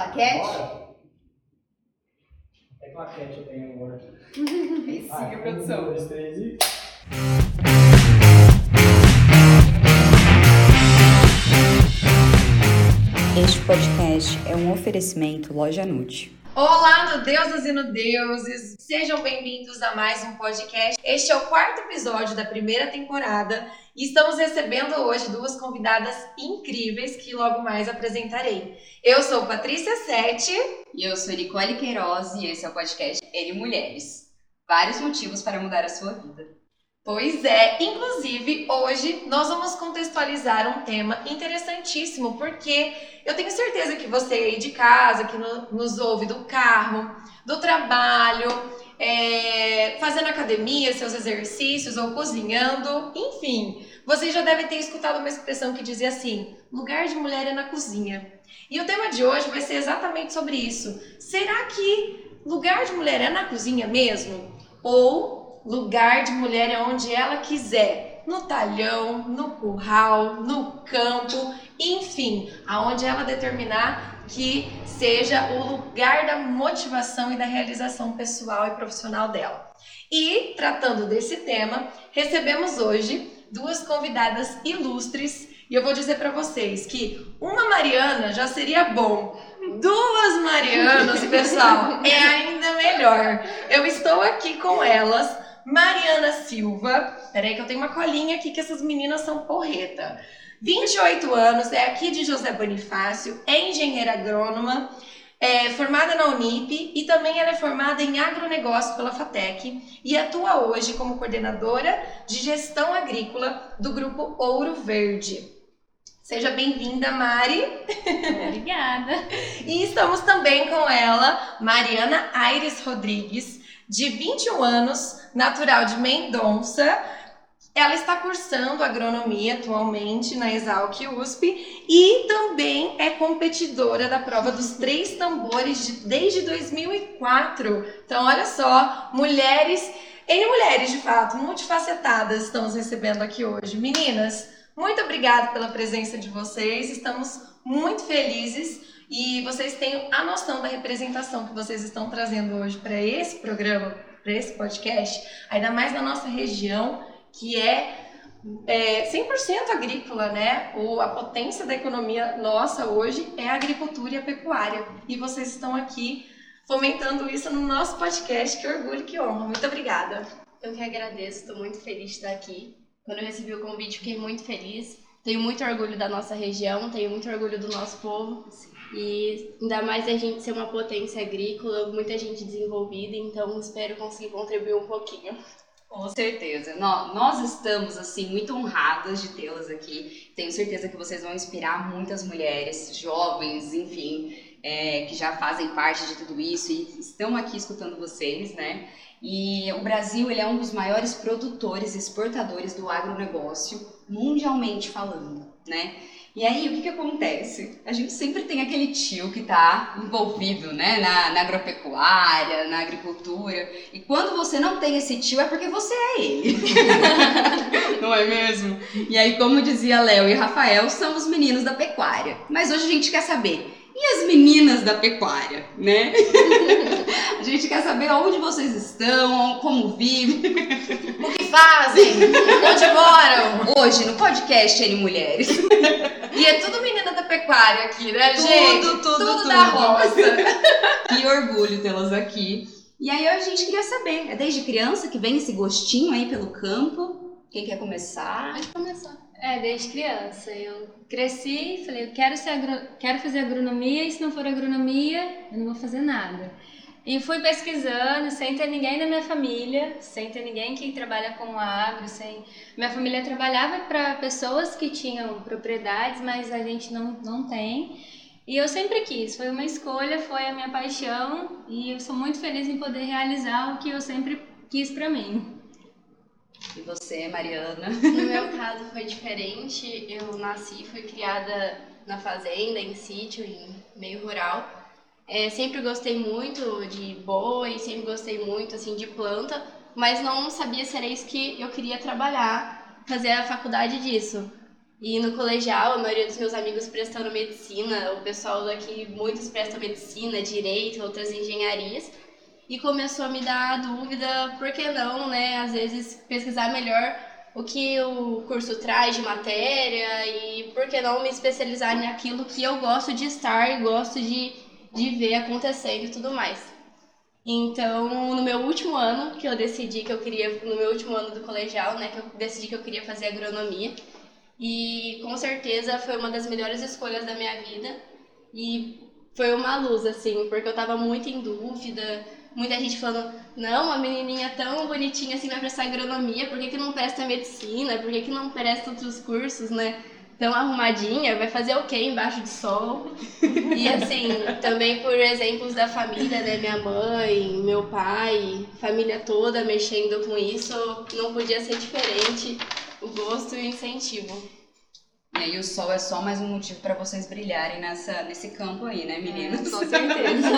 Claquete? Bora? É claquete eu tenho agora. Aí sim, Vai, a um, produção. dois, três e... Este podcast é um oferecimento Loja Nute. Olá, no deusas e no deuses! Sejam bem-vindos a mais um podcast. Este é o quarto episódio da primeira temporada e estamos recebendo hoje duas convidadas incríveis que logo mais apresentarei. Eu sou Patrícia Sete. E eu sou Nicole Queiroz e esse é o podcast Ele Mulheres. Vários motivos para mudar a sua vida. Pois é, inclusive hoje nós vamos contextualizar um tema interessantíssimo, porque eu tenho certeza que você aí de casa, que no- nos ouve do carro, do trabalho, é, fazendo academia, seus exercícios ou cozinhando, enfim, você já deve ter escutado uma expressão que dizia assim: lugar de mulher é na cozinha. E o tema de hoje vai ser exatamente sobre isso. Será que lugar de mulher é na cozinha mesmo? Ou lugar de mulher é onde ela quiser, no talhão, no curral, no campo, enfim, aonde ela determinar que seja o lugar da motivação e da realização pessoal e profissional dela. E tratando desse tema, recebemos hoje duas convidadas ilustres e eu vou dizer para vocês que uma Mariana já seria bom. Duas Marianas, pessoal, é ainda melhor. Eu estou aqui com elas, Mariana Silva. Peraí que eu tenho uma colinha aqui que essas meninas são porreta. 28 anos, é aqui de José Bonifácio, é engenheira agrônoma, é formada na Unip e também ela é formada em agronegócio pela FATEC e atua hoje como coordenadora de gestão agrícola do grupo Ouro Verde. Seja bem-vinda, Mari. Obrigada. E estamos também com ela, Mariana Aires Rodrigues, de 21 anos, natural de Mendonça. Ela está cursando agronomia atualmente na Exalc USP e também é competidora da prova dos três tambores de- desde 2004. Então, olha só, mulheres, N mulheres de fato, multifacetadas, estamos recebendo aqui hoje. Meninas, muito obrigada pela presença de vocês, estamos muito felizes e vocês têm a noção da representação que vocês estão trazendo hoje para esse programa, para esse podcast, ainda mais na nossa região, que é, é 100% agrícola, né? O, a potência da economia nossa hoje é a agricultura e a pecuária. E vocês estão aqui fomentando isso no nosso podcast. Que orgulho, que honra. Muito obrigada. Eu que agradeço, estou muito feliz de estar aqui. Quando eu recebi o convite, fiquei muito feliz. Tenho muito orgulho da nossa região, tenho muito orgulho do nosso povo. E ainda mais a gente ser uma potência agrícola, muita gente desenvolvida, então espero conseguir contribuir um pouquinho. Com certeza. Nó- Nós estamos, assim, muito honradas de tê-las aqui. Tenho certeza que vocês vão inspirar muitas mulheres, jovens, enfim, é, que já fazem parte de tudo isso e estão aqui escutando vocês, né? E o Brasil, ele é um dos maiores produtores e exportadores do agronegócio, mundialmente falando, né? E aí, o que que acontece? A gente sempre tem aquele tio que tá envolvido, né, na, na agropecuária, na agricultura. E quando você não tem esse tio, é porque você é ele. não é mesmo? E aí, como dizia Léo e Rafael, são os meninos da pecuária. Mas hoje a gente quer saber, e as meninas da pecuária, né? a gente quer saber onde vocês estão, como vivem. O que fazem? Onde moram? Hoje, no podcast N Mulheres. E é tudo menina da pecuária aqui, né, gente? Tudo, tudo, tudo tudo. da roça. Que orgulho tê-las aqui. E aí a gente queria saber, é desde criança que vem esse gostinho aí pelo campo? Quem quer começar? Pode começar. É, desde criança. Eu cresci e falei, eu quero, ser agro... quero fazer agronomia e se não for agronomia, eu não vou fazer nada. E fui pesquisando, sem ter ninguém da minha família, sem ter ninguém que trabalha com agro, sem... Minha família trabalhava para pessoas que tinham propriedades, mas a gente não, não tem. E eu sempre quis, foi uma escolha, foi a minha paixão e eu sou muito feliz em poder realizar o que eu sempre quis para mim. E você, Mariana? No meu caso foi diferente. Eu nasci e fui criada na fazenda, em sítio, em meio rural. É, sempre gostei muito de boi, sempre gostei muito assim de planta, mas não sabia se era isso que eu queria trabalhar, fazer a faculdade disso. E no colegial, a maioria dos meus amigos prestando medicina, o pessoal daqui, muitos prestam medicina, direito, outras engenharias. E começou a me dar a dúvida, por que não, né? Às vezes pesquisar melhor o que o curso traz de matéria e por que não me especializar naquilo que eu gosto de estar e gosto de, de ver acontecendo e tudo mais. Então, no meu último ano, que eu decidi que eu queria, no meu último ano do colegial, né, que eu decidi que eu queria fazer agronomia, e com certeza foi uma das melhores escolhas da minha vida. E foi uma luz, assim, porque eu tava muito em dúvida. Muita gente falando, não, uma menininha tão bonitinha assim vai prestar agronomia, por que, que não presta medicina? Por que, que não presta outros cursos, né? Tão arrumadinha, vai fazer o quê embaixo do sol? E assim, também por exemplos da família, né? Minha mãe, meu pai, família toda mexendo com isso, não podia ser diferente o gosto e o incentivo. E aí o sol é só mais um motivo para vocês brilharem nessa, nesse campo aí, né, meninas? Com certeza.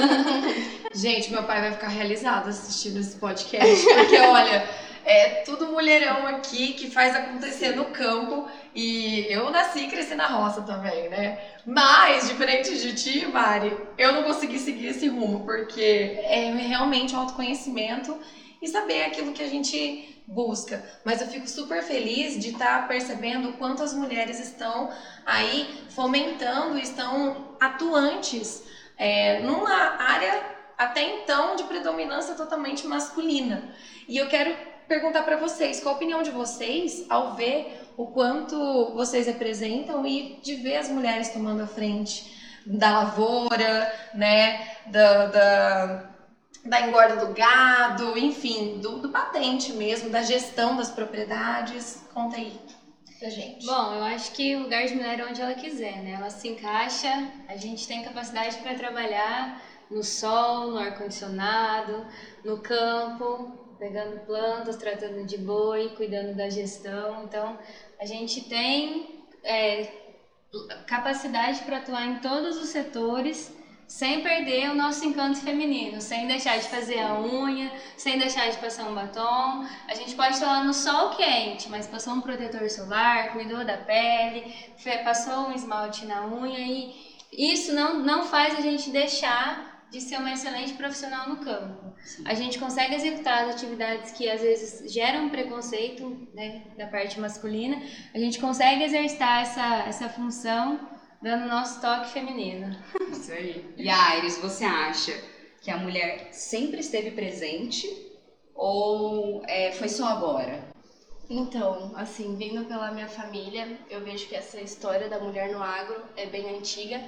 Gente, meu pai vai ficar realizado assistindo esse podcast, porque olha, é tudo mulherão aqui que faz acontecer no campo e eu nasci e cresci na roça também, né? Mas, diferente de ti, Mari, eu não consegui seguir esse rumo, porque é realmente um autoconhecimento e saber aquilo que a gente busca. Mas eu fico super feliz de estar tá percebendo o quanto as mulheres estão aí fomentando, estão atuantes é, numa área até então de predominância totalmente masculina. E eu quero perguntar para vocês, qual a opinião de vocês ao ver o quanto vocês representam e de ver as mulheres tomando a frente da lavoura, né, da, da da engorda do gado, enfim, do, do patente mesmo, da gestão das propriedades. Conta aí pra gente. Bom, eu acho que o lugar de mulher é onde ela quiser, né? Ela se encaixa, a gente tem capacidade para trabalhar no sol, no ar-condicionado, no campo, pegando plantas, tratando de boi, cuidando da gestão. Então, a gente tem é, capacidade para atuar em todos os setores sem perder o nosso encanto feminino, sem deixar de fazer a unha, sem deixar de passar um batom. A gente pode estar lá no sol quente, mas passou um protetor solar, cuidou da pele, passou um esmalte na unha e isso não, não faz a gente deixar de ser uma excelente profissional no campo. Sim. A gente consegue executar as atividades que às vezes geram preconceito né, da parte masculina, a gente consegue exercitar essa, essa função dando nosso toque feminino. Isso aí. E a Iris, você acha que a mulher sempre esteve presente ou é, foi só agora? Então, assim, vindo pela minha família, eu vejo que essa história da mulher no agro é bem antiga.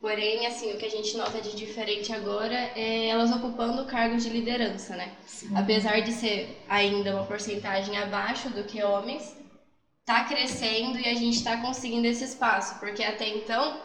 Porém, assim, o que a gente nota de diferente agora é elas ocupando cargos de liderança, né? Sim. Apesar de ser ainda uma porcentagem abaixo do que homens, tá crescendo e a gente está conseguindo esse espaço, porque até então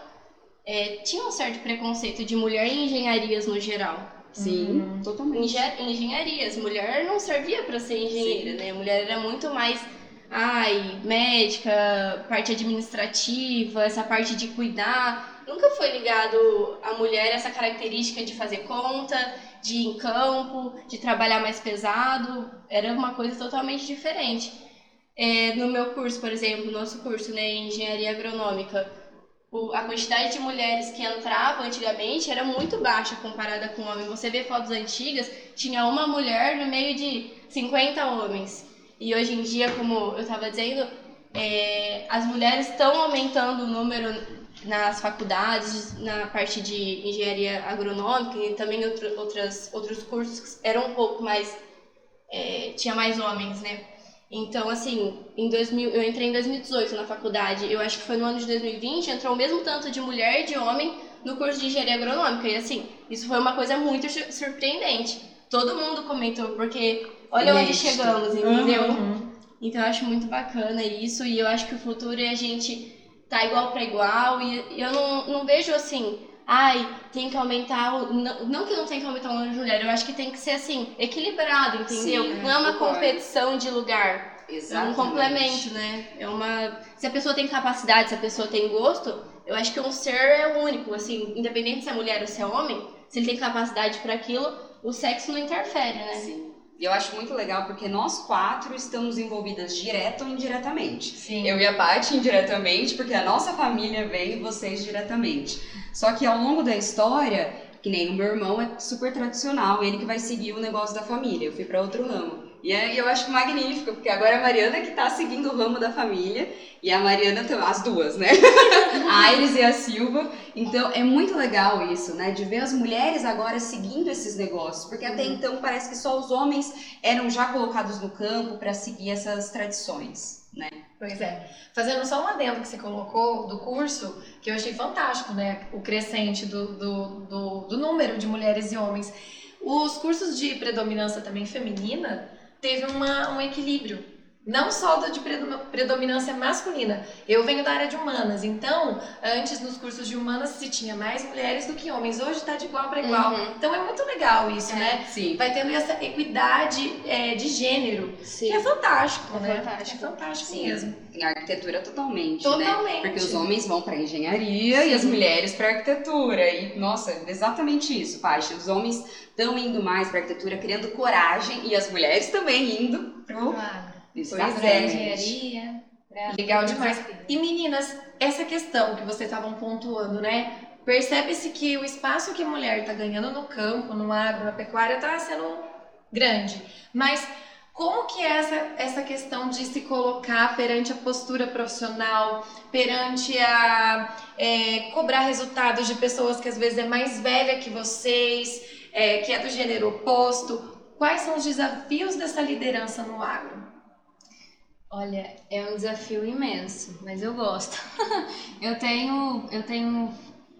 é, tinha um certo preconceito de mulher em engenharias no geral. Sim, uhum. totalmente. Engen engenharias, mulher não servia para ser engenheira, Sim. né? Mulher era muito mais ai, médica, parte administrativa, essa parte de cuidar. Nunca foi ligado à mulher essa característica de fazer conta, de ir em campo, de trabalhar mais pesado. Era uma coisa totalmente diferente. É, no meu curso, por exemplo, nosso curso né, em engenharia agronômica, o, a quantidade de mulheres que entravam antigamente era muito baixa comparada com homens. Você vê fotos antigas, tinha uma mulher no meio de 50 homens. E hoje em dia, como eu estava dizendo, é, as mulheres estão aumentando o número nas faculdades, na parte de engenharia agronômica e também outro, outras, outros cursos que eram um pouco mais. É, tinha mais homens, né? Então, assim, em 2000, eu entrei em 2018 na faculdade, eu acho que foi no ano de 2020, entrou o mesmo tanto de mulher e de homem no curso de engenharia agronômica. E assim, isso foi uma coisa muito surpreendente. Todo mundo comentou, porque olha onde chegamos, entendeu? Uhum. Então eu acho muito bacana isso, e eu acho que o futuro é a gente tá igual para igual, e eu não, não vejo assim, ai, tem que aumentar o. Não, não que não tem que aumentar o número de mulheres, eu acho que tem que ser assim, equilibrado, entendeu? Sim, não é uma concordo. competição de lugar. Exatamente. É um complemento, né? É uma. Se a pessoa tem capacidade, se a pessoa tem gosto, eu acho que um ser é único, assim, independente se é mulher ou se é homem, se ele tem capacidade para aquilo, o sexo não interfere, né? Sim. E eu acho muito legal porque nós quatro estamos envolvidas direto ou indiretamente. Sim. Eu e a Paty indiretamente, porque a nossa família veio e vocês diretamente. Só que ao longo da história, que nem o meu irmão é super tradicional, ele que vai seguir o negócio da família. Eu fui para outro ramo. E aí eu acho magnífico, porque agora a Mariana que tá seguindo o ramo da família, e a Mariana, as duas, né? a Iris e a Silva. Então é muito legal isso, né? De ver as mulheres agora seguindo esses negócios, porque até então parece que só os homens eram já colocados no campo para seguir essas tradições, né? Pois é. Fazendo só um adendo que você colocou do curso, que eu achei fantástico, né? O crescente do, do, do, do número de mulheres e homens. Os cursos de predominância também feminina teve uma, um equilíbrio não só do de predominância masculina. Eu venho da área de humanas, então, antes nos cursos de humanas se tinha mais mulheres do que homens. Hoje está de igual para igual. Uhum. Então é muito legal isso, é, né? Sim. Vai tendo essa equidade é, de gênero. Sim. Que é fantástico, é né? Fantástico. É fantástico sim. mesmo. Em arquitetura totalmente, Totalmente. né? Porque os homens vão para engenharia Sim. e as mulheres para arquitetura. E, nossa, exatamente isso, Paty. Os homens estão indo mais para arquitetura, criando coragem, e as mulheres também indo pro Claro. Pois é, engenharia. Legal demais. E meninas, essa questão que vocês estavam pontuando, né? Percebe-se que o espaço que a mulher está ganhando no campo, no agro, na pecuária, está sendo grande. Mas como que é essa, essa questão de se colocar perante a postura profissional, perante a é, cobrar resultados de pessoas que às vezes é mais velha que vocês, é, que é do gênero oposto? Quais são os desafios dessa liderança no agro? Olha, é um desafio imenso, mas eu gosto. eu tenho, eu tenho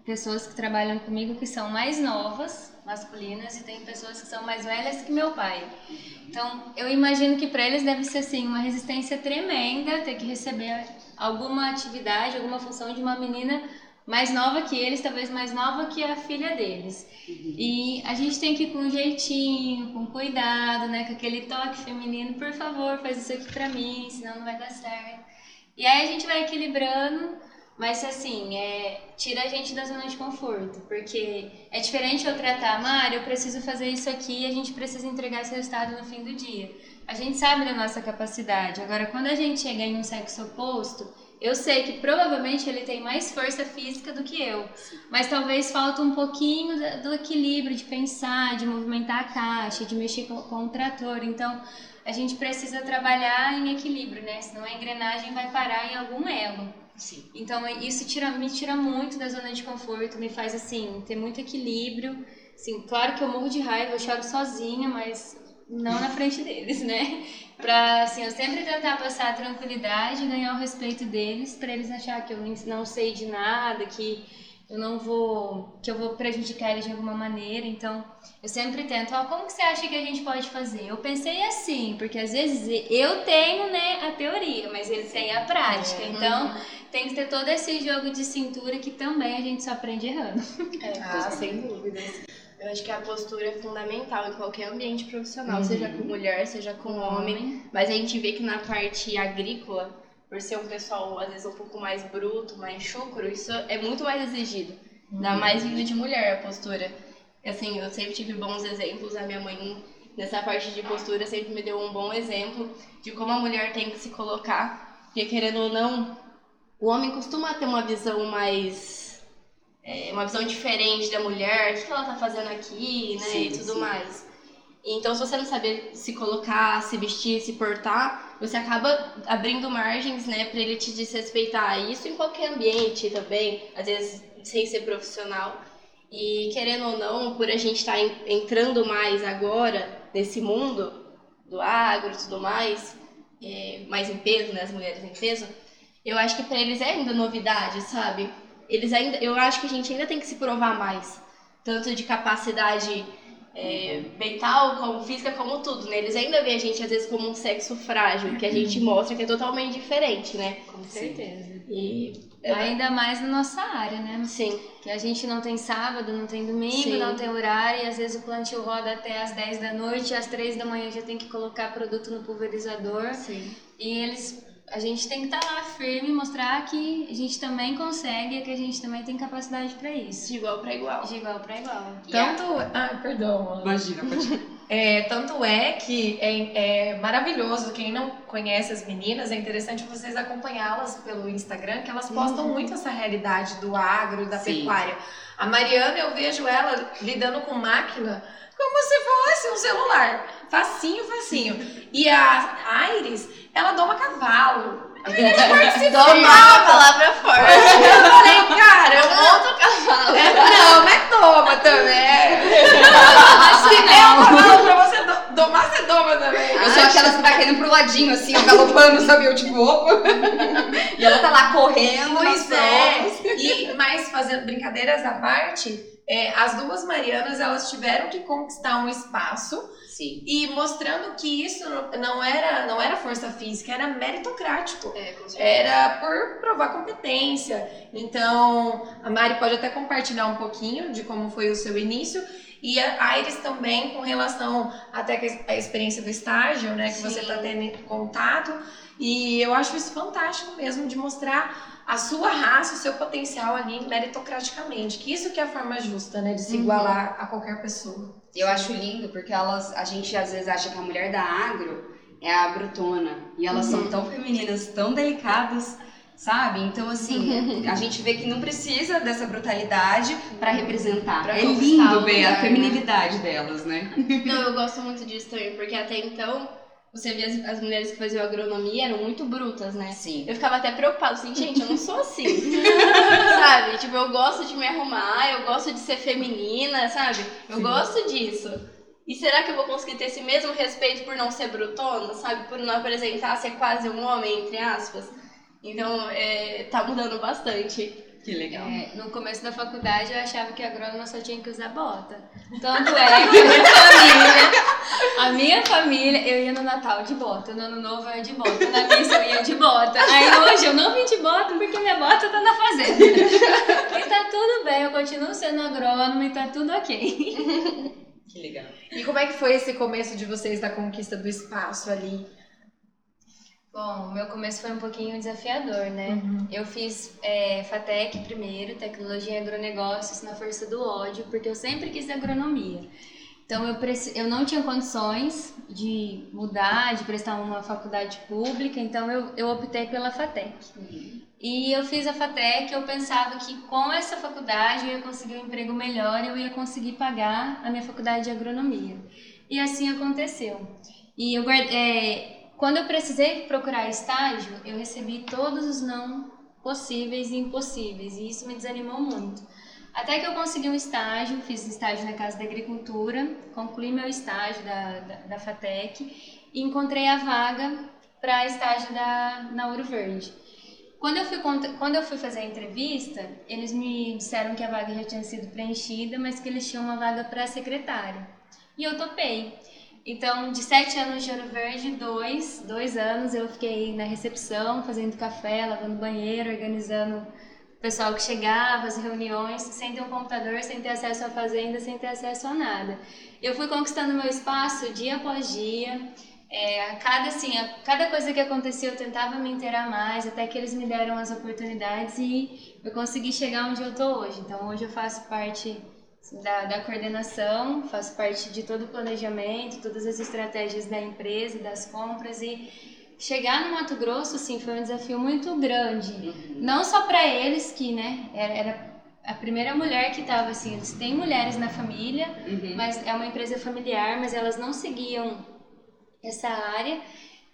pessoas que trabalham comigo que são mais novas, masculinas, e tem pessoas que são mais velhas que meu pai. Então, eu imagino que para eles deve ser assim uma resistência tremenda ter que receber alguma atividade, alguma função de uma menina mais nova que eles, talvez mais nova que a filha deles. E a gente tem que ir com jeitinho, com cuidado, né? Com aquele toque feminino, por favor, faz isso aqui pra mim, senão não vai dar certo. E aí a gente vai equilibrando, mas assim, é, tira a gente da zona de conforto, porque é diferente eu tratar, Mari, eu preciso fazer isso aqui e a gente precisa entregar esse resultado no fim do dia. A gente sabe da nossa capacidade. Agora, quando a gente chega em um sexo oposto, eu sei que provavelmente ele tem mais força física do que eu, mas talvez falta um pouquinho do equilíbrio de pensar, de movimentar a caixa, de mexer com, com o trator. Então, a gente precisa trabalhar em equilíbrio, né? Senão a engrenagem vai parar em algum elo. Sim. Então, isso tira, me tira muito da zona de conforto, me faz, assim, ter muito equilíbrio. Assim, claro que eu morro de raiva, eu choro sozinha, mas não na frente deles, né? Pra, assim, eu sempre tentar passar a tranquilidade e ganhar o respeito deles, pra eles achar que eu não sei de nada, que eu não vou, que eu vou prejudicar eles de alguma maneira. Então, eu sempre tento, ó, como que você acha que a gente pode fazer? Eu pensei assim, porque às vezes eu tenho, né, a teoria, mas eles têm a prática. Então, tem que ter todo esse jogo de cintura que também a gente só aprende errando. É, Ah, sem dúvidas. Eu acho que a postura é fundamental em qualquer ambiente profissional, Uhum. seja com mulher, seja com homem. Mas a gente vê que na parte agrícola, por ser um pessoal às vezes um pouco mais bruto, mais chucro, isso é muito mais exigido. Ainda mais vindo de mulher a postura. Assim, eu sempre tive bons exemplos, a minha mãe nessa parte de postura sempre me deu um bom exemplo de como a mulher tem que se colocar, porque querendo ou não, o homem costuma ter uma visão mais é, uma visão diferente da mulher, o que ela tá fazendo aqui, né, Sim, e tudo sim. mais. Então, se você não saber se colocar, se vestir, se portar, você acaba abrindo margens, né, pra ele te desrespeitar. Isso em qualquer ambiente também, às vezes sem ser profissional. E querendo ou não, por a gente estar entrando mais agora nesse mundo do agro e tudo mais, é, mais em peso, né, as mulheres em peso, eu acho que pra eles é ainda novidade, sabe? Eles ainda, eu acho que a gente ainda tem que se provar mais, tanto de capacidade é, mental, como física, como tudo, né? Eles ainda veem a gente às vezes como um sexo frágil, que a gente mostra que é totalmente diferente, né? Com certeza. E Ainda mais na nossa área, né? sim, Que a gente não tem sábado, não tem domingo, Sim. não tem horário, e às vezes o plantio roda até às 10 da noite, às 3 da manhã já tem que colocar produto no pulverizador. sim. E eles a gente tem que estar lá firme, mostrar que a gente também consegue e que a gente também tem capacidade para isso. De igual para igual. De igual para igual. Tanto. Ah, perdão. Ana. Imagina, pode É, tanto é que é, é maravilhoso, quem não conhece as meninas, é interessante vocês acompanhá-las pelo Instagram, que elas postam muito essa realidade do agro da Sim. pecuária. A Mariana, eu vejo ela lidando com máquina como se fosse um celular. Facinho, facinho. E a Iris, ela doma cavalo. Domar a palavra forte. Eu falei, cara, eu Outro cavalo. É, não, mas toma também. Assim Se der um cavalo pra você do- domar, você doma também. Eu sou aquelas que vai caindo pro ladinho, assim, ó, galopando, sabe? Eu tipo, opa. E ela tá lá correndo. Pois nas é. E, mas fazendo brincadeiras à parte, é, as duas Marianas, elas tiveram que conquistar um espaço Sim. e mostrando que isso não era, não era força física, era meritocrático. É. Era por provar competência. Então, a Mari pode até compartilhar um pouquinho de como foi o seu início. E a Iris também, com relação até a experiência do estágio, né? Que você Sim. está tendo contato. E eu acho isso fantástico mesmo, de mostrar a sua raça, o seu potencial ali meritocraticamente. Que isso que é a forma justa, né? De se Uhum. igualar a qualquer pessoa. Eu acho lindo porque elas, a gente às vezes acha que a mulher da agro é a brutona e elas Uhum. são tão femininas, tão delicadas, sabe? Então assim, a gente vê que não precisa dessa brutalidade pra representar. Pra é lindo ver a né? feminilidade delas, né? Não, eu gosto muito disso também, porque até então, você via as, as mulheres que faziam agronomia eram muito brutas, né? Sim. Eu ficava até preocupada, assim, gente, eu não sou assim. sabe? Tipo, eu gosto de me arrumar, eu gosto de ser feminina, sabe? Eu Sim. gosto disso. E será que eu vou conseguir ter esse mesmo respeito por não ser brutona, sabe? Por não apresentar ser quase um homem, entre aspas? Então, é, tá mudando bastante. Que legal. É, no começo da faculdade eu achava que agrônoma só tinha que usar bota. Tanto é que a minha família, a minha família, eu ia no Natal de bota, no Ano Novo eu ia de bota, na missa eu ia de bota. Aí hoje eu não vim de bota porque minha bota tá na fazenda. E tá tudo bem, eu continuo sendo agrônoma e tá tudo ok. Que legal. E como é que foi esse começo de vocês da conquista do espaço ali? Bom, o meu começo foi um pouquinho desafiador, né? Eu fiz é, FATEC primeiro, Tecnologia em Agronegócios, na força do ódio, porque eu sempre quis agronomia. Então eu, preci- eu não tinha condições de mudar, de prestar uma faculdade pública, então eu, eu optei pela FATEC. E eu fiz a FATEC, eu pensava que com essa faculdade eu ia conseguir um emprego melhor e eu ia conseguir pagar a minha faculdade de agronomia. E assim aconteceu. E eu guard- é, quando eu precisei procurar estágio, eu recebi todos os não possíveis e impossíveis, e isso me desanimou muito. Até que eu consegui um estágio, fiz estágio na Casa da Agricultura, concluí meu estágio da, da, da FATEC e encontrei a vaga para estágio da, na Ouro Verde. Quando eu, fui, quando eu fui fazer a entrevista, eles me disseram que a vaga já tinha sido preenchida, mas que eles tinham uma vaga para secretária. E eu topei. Então, de sete anos de Ouro Verde, dois, dois anos eu fiquei na recepção, fazendo café, lavando banheiro, organizando o pessoal que chegava, as reuniões, sem ter um computador, sem ter acesso à fazenda, sem ter acesso a nada. Eu fui conquistando meu espaço dia após dia. É, a cada, assim, a cada coisa que acontecia eu tentava me inteirar mais, até que eles me deram as oportunidades e eu consegui chegar onde eu tô hoje. Então hoje eu faço parte da, da coordenação, faço parte de todo o planejamento, todas as estratégias da empresa, das compras e chegar no Mato Grosso, assim, foi um desafio muito grande. Não só para eles que, né, era, era a primeira mulher que estava assim, eles têm mulheres na família, Uhum. mas é uma empresa familiar, mas elas não seguiam essa área.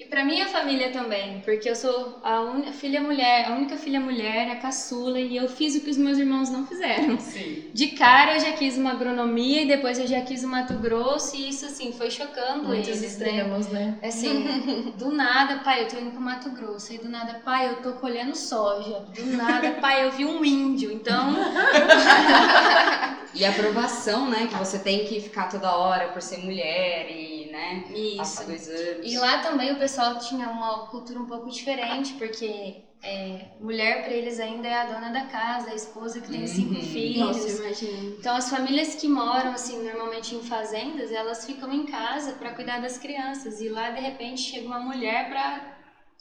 E para minha família também, porque eu sou a única filha mulher, a única filha mulher, a caçula, e eu fiz o que os meus irmãos não fizeram. Sim. De cara eu já quis uma agronomia e depois eu já quis o Mato Grosso e isso assim foi chocando Muitos eles, né? extremos, né? Assim, do nada, pai, eu tô indo pro Mato Grosso. E do nada, pai, eu tô colhendo soja. Do nada, pai, eu vi um índio. Então, E a aprovação, né? Que você tem que ficar toda hora por ser mulher e, né? Isso. dois anos. E lá também o pessoal tinha uma cultura um pouco diferente, porque é, mulher pra eles ainda é a dona da casa, a esposa que tem cinco Uhum. filhos. Nossa, imagina. Então as famílias que moram assim normalmente em fazendas, elas ficam em casa para cuidar das crianças e lá de repente chega uma mulher para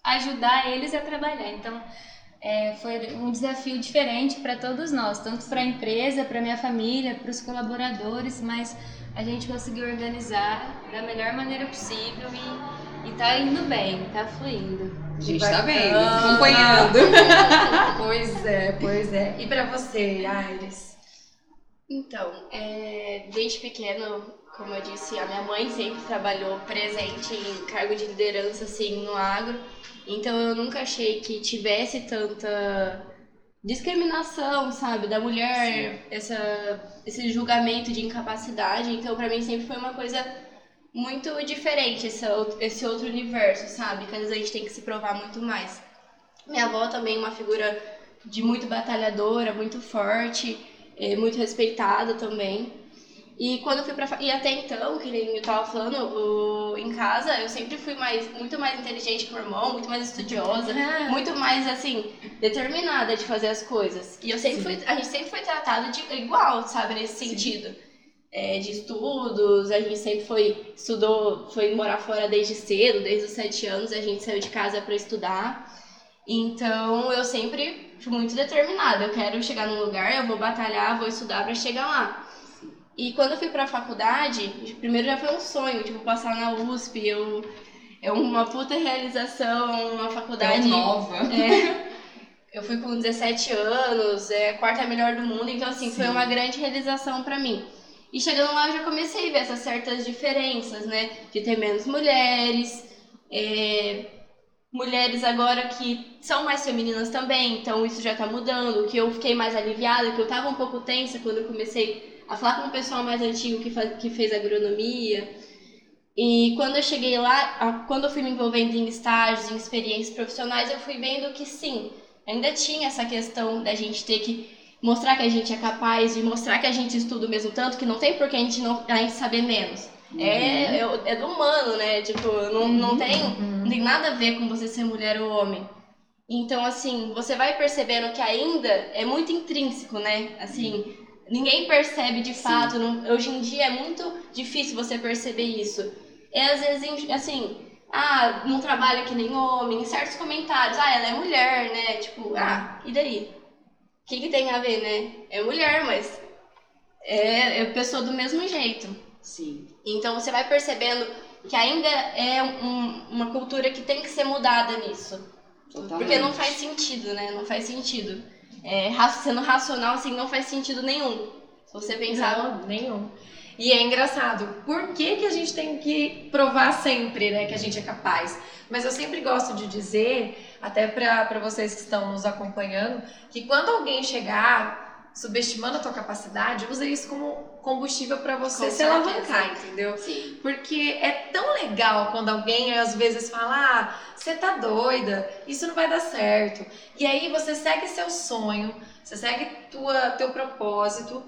ajudar eles a trabalhar. Então, é, foi um desafio diferente para todos nós, tanto para a empresa, para minha família, para os colaboradores, mas a gente conseguiu organizar da melhor maneira possível e, e tá indo bem, tá fluindo. A gente tá vendo, acompanhando. pois é, pois é. E pra você, Aires? Então, é, desde pequeno, como eu disse, a minha mãe sempre trabalhou presente em cargo de liderança assim no agro. Então eu nunca achei que tivesse tanta discriminação, sabe, da mulher, essa, esse julgamento de incapacidade. Então pra mim sempre foi uma coisa muito diferente esse, esse outro universo, sabe? Que às vezes a gente tem que se provar muito mais. Minha avó também é uma figura de muito batalhadora, muito forte, é, muito respeitada também. E quando eu fui pra. E até então, que nem eu tava falando, o- em casa, eu sempre fui mais, muito mais inteligente que o meu irmão, muito mais estudiosa, muito mais, assim, determinada de fazer as coisas. E eu sempre fui. A gente sempre foi tratado de igual, sabe, nesse sentido. É, de estudos, a gente sempre foi. Estudou, foi morar fora desde cedo, desde os sete anos, a gente saiu de casa pra estudar. Então eu sempre fui muito determinada. Eu quero chegar num lugar, eu vou batalhar, vou estudar pra chegar lá. E quando eu fui pra faculdade, primeiro já foi um sonho, tipo, passar na USP, eu, é uma puta realização, uma faculdade. Tão nova. É, eu fui com 17 anos, é a quarta melhor do mundo, então assim, foi Sim. uma grande realização pra mim. E chegando lá eu já comecei a ver essas certas diferenças, né? De ter menos mulheres, é, mulheres agora que são mais femininas também, então isso já tá mudando, que eu fiquei mais aliviada, que eu tava um pouco tensa quando eu comecei a falar com o pessoal mais antigo que, fa- que fez agronomia. E quando eu cheguei lá, a- quando eu fui me envolvendo em estágios, em experiências profissionais, eu fui vendo que sim, ainda tinha essa questão da gente ter que mostrar que a gente é capaz, de mostrar que a gente estuda o mesmo tanto, que não tem por que a gente, não, a gente saber menos. É, é, o- é do humano, né? Tipo, não, não, tem, não tem nada a ver com você ser mulher ou homem. Então, assim, você vai percebendo que ainda é muito intrínseco, né? Assim, ninguém percebe de fato. não- hoje em dia é muito difícil você perceber isso. É às vezes, assim, ah, não trabalha que nem homem, em certos comentários, ah, ela é mulher, né? Tipo, ah, e daí? O que, que tem a ver, né? É mulher, mas é, é pessoa do mesmo jeito. Sim. Então você vai percebendo que ainda é um- uma cultura que tem que ser mudada nisso. Totalmente. Porque não faz sentido, né? Não faz sentido. É, sendo racional, assim, não faz sentido nenhum. Se você pensar. Não, nenhum. E é engraçado, por que, que a gente tem que provar sempre, né, que a gente é capaz? Mas eu sempre gosto de dizer, até para vocês que estão nos acompanhando, que quando alguém chegar subestimando a tua capacidade, usa isso como combustível para você Com se alavancar, entendeu? Sim. Porque é tão legal quando alguém às vezes fala: Ah, você tá doida, isso não vai dar certo. E aí você segue seu sonho, você segue tua, teu propósito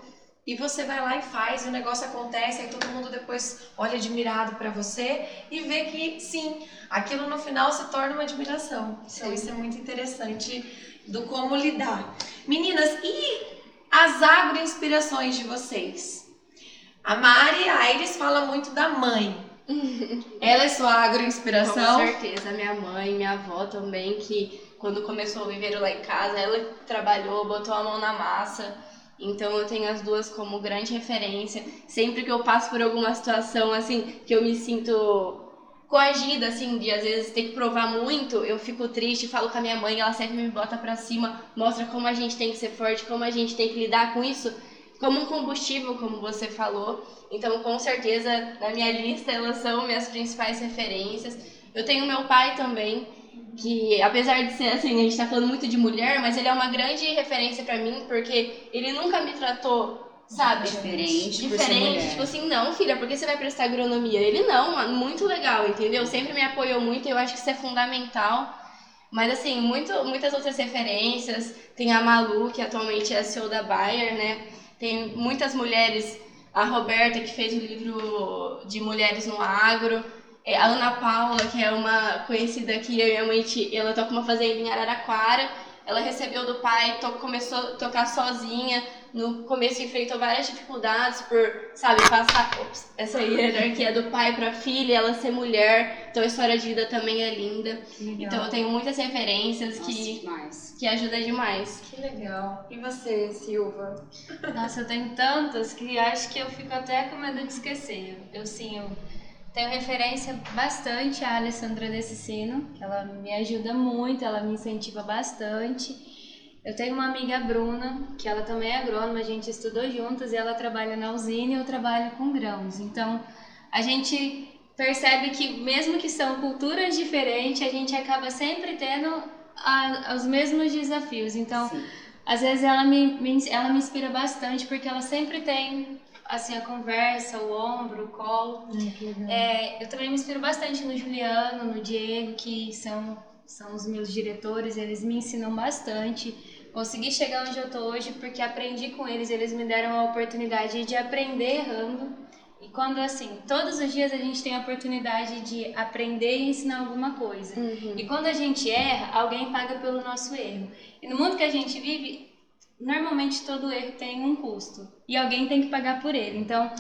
e você vai lá e faz, e o negócio acontece, aí todo mundo depois olha admirado pra você e vê que sim, aquilo no final se torna uma admiração. Então Sim. isso é muito interessante do como lidar. Meninas, e as agroinspirações de vocês? A Mari Aires fala muito da mãe. Ela é sua agroinspiração? Com certeza. Minha mãe, minha avó também, que quando começou o viveiro lá em casa, ela trabalhou, botou a mão na massa. Então eu tenho as duas como grande referência. Sempre que eu passo por alguma situação assim, que eu me sinto coagida, assim, de às vezes ter que provar muito, eu fico triste, falo com a minha mãe, ela sempre me bota pra cima, mostra como a gente tem que ser forte, como a gente tem que lidar com isso, como um combustível, como você falou. Então, com certeza, na minha lista, elas são minhas principais referências. Eu tenho meu pai também, que apesar de ser assim, a gente tá falando muito de mulher, mas ele é uma grande referência pra mim, porque ele nunca me tratou, sabe? Diferente, Diferente, tipo assim, não, filha, por que você vai prestar agronomia? Ele não, mano, muito legal, entendeu? Sempre me apoiou muito e eu acho que isso é fundamental. Mas assim, muito, muitas outras referências. Tem a Malu, que atualmente é a CEO da Bayer, né? Tem muitas mulheres, a Roberta, que fez o livro de Mulheres no Agro. É, a Ana Paula, que é uma conhecida aqui, eu e a mãe, ela toca uma fazenda em Araraquara. Ela recebeu do pai, to- começou a tocar sozinha, no começo enfrentou várias dificuldades por, sabe, passar ops, essa hierarquia do pai para filha, ela ser mulher. Então a história de vida também é linda. Então eu tenho muitas referências Nossa, que, demais. que ajudam demais. Que legal. E você, Silva? Nossa, eu tenho tantas que acho que eu fico até com medo de esquecer. Eu sim, eu tenho referência bastante à Alessandra Decicino, que ela me ajuda muito, ela me incentiva bastante. Eu tenho uma amiga, a Bruna, que ela também é agrônoma, a gente estudou juntas e ela trabalha na usina e eu trabalho com grãos. Então, a gente percebe que mesmo que são culturas diferentes, a gente acaba sempre tendo a, os mesmos desafios. Então, Sim. às vezes ela me, me- ela me inspira bastante porque ela sempre tem assim a conversa, o ombro, o colo. É, eu também me inspiro bastante no Juliano, no Diego, que são, são os meus diretores, eles me ensinam bastante. Consegui chegar onde eu tô hoje porque aprendi com eles, eles me deram a oportunidade de aprender errando. E quando assim, todos os dias a gente tem a oportunidade de aprender e ensinar alguma coisa. E quando a gente erra, alguém paga pelo nosso erro. E no mundo que a gente vive, normalmente todo erro tem um custo. E alguém tem que pagar por ele. Então,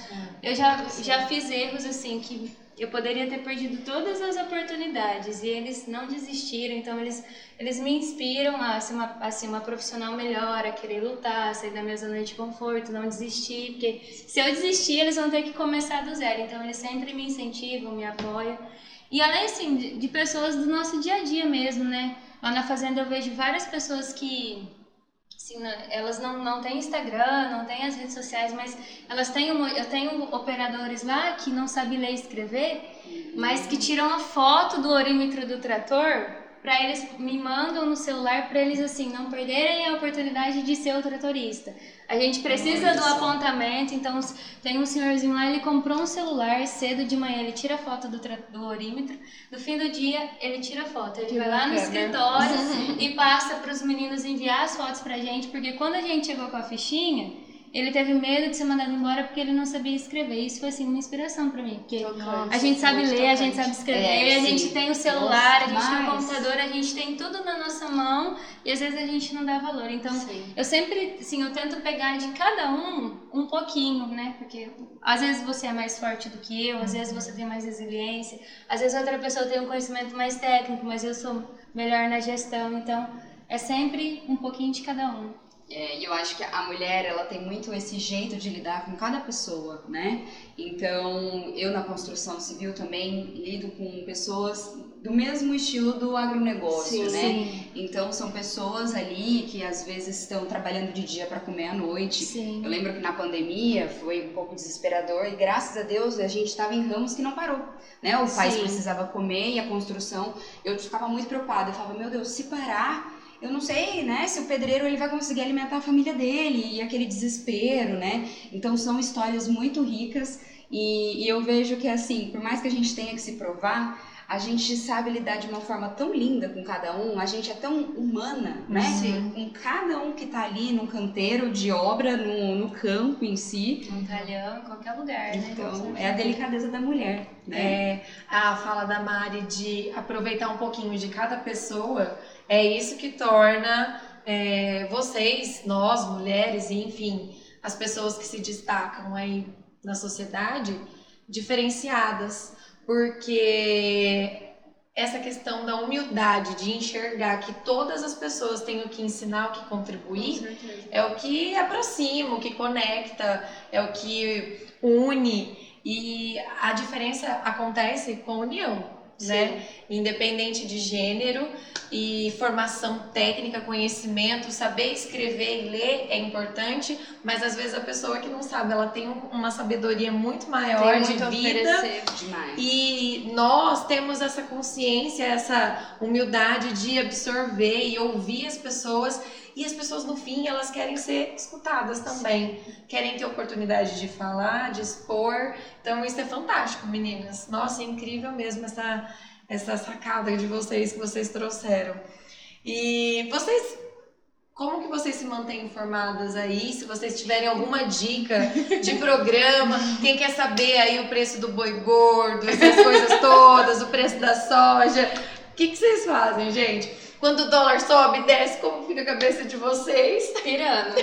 eu já, já fiz erros assim que eu poderia ter perdido todas as oportunidades e eles não desistiram. Então, eles, eles me inspiram a ser uma, a ser uma profissional melhor, a querer lutar, a sair da minha zona de conforto, não desistir. Porque se eu desistir, eles vão ter que começar do zero. Então, eles sempre me incentivam, me apoiam. E além, assim, de, de pessoas do nosso dia a dia mesmo, né? Lá na fazenda eu vejo várias pessoas que, assim, né, elas não, não têm Instagram, não têm as redes sociais, mas elas têm, uma, eu tenho operadores lá que não sabem ler e escrever, mas que tiram a foto do orímetro do trator para eles me mandam no celular para eles assim não perderem a oportunidade de ser o tratorista. A gente precisa do apontamento, então tem um senhorzinho lá, ele comprou um celular cedo de manhã, ele tira a foto do, do orímetro, no fim do dia ele tira a foto, ele Que vai lá no escritório e passa para os meninos enviar as fotos pra gente, porque quando a gente chegou com a fichinha, ele teve medo de ser mandado embora porque ele não sabia escrever. Isso foi assim uma inspiração para mim, porque Tocante. a gente sabe ler, a gente tocante. sabe escrever, É, a sim. gente tem o celular, Nossa, a gente tem o computador, a gente tem tudo na nossa mão e às vezes a gente não dá valor. Então, Sim. eu sempre, assim, eu tento pegar de cada um um pouquinho, né? Porque às vezes você é mais forte do que eu, às vezes você tem mais resiliência, às vezes outra pessoa tem um conhecimento mais técnico, mas eu sou melhor na gestão. Então, é sempre um pouquinho de cada um. É, e eu acho que a mulher, ela tem muito esse jeito de lidar com cada pessoa, né? Então, eu na construção civil também lido com pessoas do mesmo estilo do agronegócio, Sim, né? Então, são pessoas ali que às vezes estão trabalhando de dia para comer à noite. Sim. Eu lembro que na pandemia foi um pouco desesperador e graças a Deus a gente estava em ramos que não parou, né? O país Sim. precisava comer e a construção, eu ficava muito preocupada, eu falava, meu Deus, se parar, eu não sei, né, se o pedreiro ele vai conseguir alimentar a família dele e aquele desespero, né? Então são histórias muito ricas e, e eu vejo que assim, por mais que a gente tenha que se provar, a gente sabe lidar de uma forma tão linda com cada um, a gente é tão humana, né? Sim. Com cada um que tá ali no canteiro de obra, no, no campo em si. Um talhão, em qualquer lugar, né? Então, é a delicadeza da mulher, né? É, a fala da Mari de aproveitar um pouquinho de cada pessoa, é isso que torna é, vocês, nós, mulheres, e enfim, as pessoas que se destacam aí na sociedade, diferenciadas. Porque essa questão da humildade, de enxergar que todas as pessoas têm o que ensinar, o que contribuir, é o que aproxima, o que conecta, é o que une. E a diferença acontece com a união, né? Independente de gênero e formação técnica, conhecimento, saber escrever e ler é importante, mas às vezes a pessoa que não sabe, ela tem um- uma sabedoria muito maior de muito a vida. Demais. E nós temos essa consciência, essa humildade de absorver e ouvir as pessoas. E as pessoas, no fim, elas querem ser escutadas também. Querem ter oportunidade de falar, de expor. Então, isso é fantástico, meninas. Nossa, é incrível mesmo essa, essa sacada de vocês que vocês trouxeram. E vocês. Como que vocês se mantêm informadas aí? Se vocês tiverem alguma dica de programa, quem quer saber aí o preço do boi gordo, essas coisas todas, o preço da soja, o que, que vocês fazem, gente? Quando o dólar sobe, desce, como fica a cabeça de vocês? Pirando. a,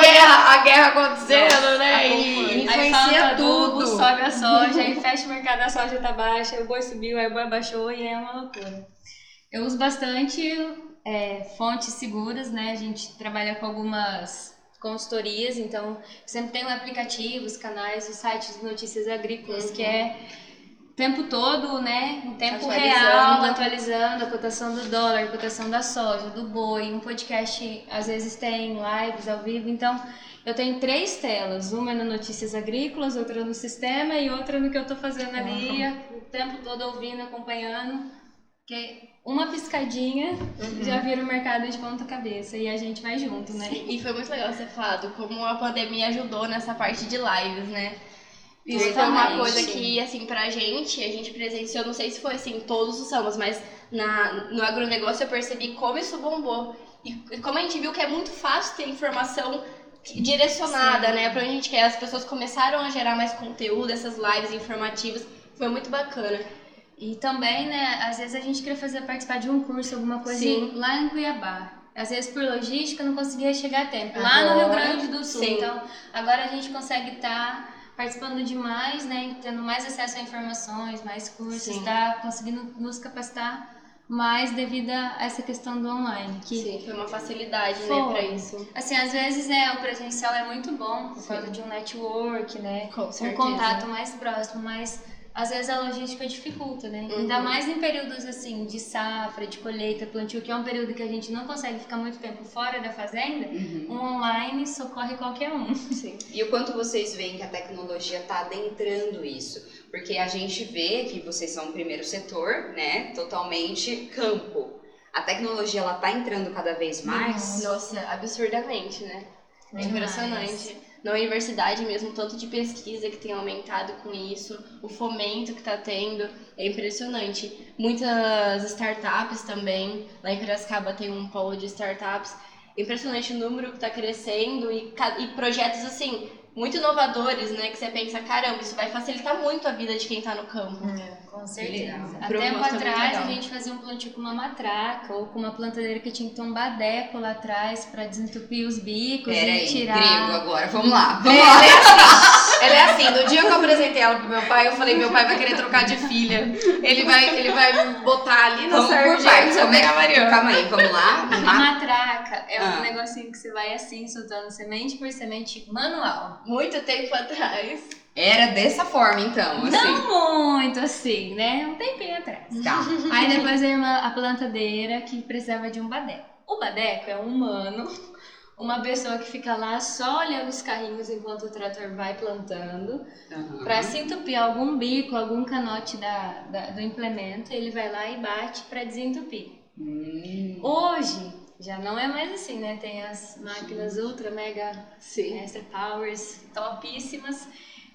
guerra, a guerra acontecendo, né? E influencia tudo. sobe a soja, aí fecha o mercado, a soja tá baixa, aí o boi subiu, aí o boi baixou e é uma loucura. Eu uso bastante é, fontes seguras, né? A gente trabalha com algumas consultorias, então sempre tem um aplicativo, os canais, o site de notícias agrícolas, que é o tempo todo, né? Em tempo Atualizando. real, atualizando a cotação do dólar, a cotação da soja, do boi. Um podcast às vezes tem lives ao vivo, então eu tenho três telas, uma é no Notícias Agrícolas, outra no sistema e outra no que eu tô fazendo ali, o tempo todo ouvindo, acompanhando. Porque uma piscadinha já vira o mercado de ponta cabeça e a gente vai junto, né? E foi muito legal você falado como a pandemia ajudou nessa parte de lives, né? Isso foi uma Exatamente. coisa que, assim, pra gente, a gente presenciou, não sei se foi assim, todos os ramos, mas na, no agronegócio eu percebi como isso bombou. E, como a gente viu que é muito fácil ter informação direcionada, né? Pra onde a gente quer. As pessoas começaram a gerar mais conteúdo, essas lives informativas. Foi muito bacana. E também, né, às vezes a gente queria fazer participar de um curso, alguma coisa Sim. lá em Cuiabá. Às vezes por logística não conseguia chegar a tempo. Lá no Rio Agora, Grande do Sul. sim. Então, agora a gente consegue estar participando de mais, né, tendo mais acesso a informações, mais cursos, Sim. tá conseguindo nos capacitar mais devido a essa questão do online, que Sim, foi uma facilidade, Foi. né, pra isso. Assim, às vezes, né, o presencial é muito bom por Sim. causa de um network, né? Com Um contato mais próximo, mas às vezes a logística dificulta, né? Uhum. Ainda mais em períodos assim de safra, de colheita, plantio, que é um período que a gente não consegue ficar muito tempo fora da fazenda. Uhum. Um online socorre qualquer um. Sim. E o quanto vocês veem que a tecnologia está adentrando isso? Porque a gente vê que vocês são o primeiro setor, né? Totalmente campo. A tecnologia ela tá entrando cada vez mais. Nossa, absurdamente, né? É Demais. impressionante. Na universidade mesmo, tanto de pesquisa que tem aumentado com isso, o fomento que tá tendo, é impressionante. Muitas startups também, lá em Piracicaba tem um polo de startups. É impressionante o número que tá crescendo e, e projetos assim, muito inovadores, né? Que você pensa, caramba, isso vai facilitar muito a vida de quem tá no campo. Com certeza. Legal. Há Pro tempo é atrás a gente fazia um plantio com uma matraca ou com uma plantadeira que tinha que ter um badeco lá atrás pra desentupir os bicos Pera e aí, tirar. grego agora. Vamos lá, vamos Ela lá. é assim, ela é assim, no dia que eu apresentei ela pro meu pai, eu falei, meu pai vai querer trocar de filha. Ele vai, ele vai botar ali na partes. sargento, Como é que... Mariana? Calma aí, vamos lá. A Ma- matraca é Ah. um negocinho que você vai assim, soltando semente por semente manual. Muito tempo atrás. Era dessa forma, então, assim. Não muito assim, né? Um tempinho atrás. Tá. Aí depois veio uma, a plantadeira que precisava de um badeco. O badeco é um humano, uma pessoa que fica lá só olhando os carrinhos enquanto o trator vai plantando. Aham. Pra se entupir algum bico, algum canote da, da- do implemento, ele vai lá e bate pra desentupir. Hum. Hoje já não é mais assim, né? Tem as máquinas ultra, mega Sim. extra powers, topíssimas,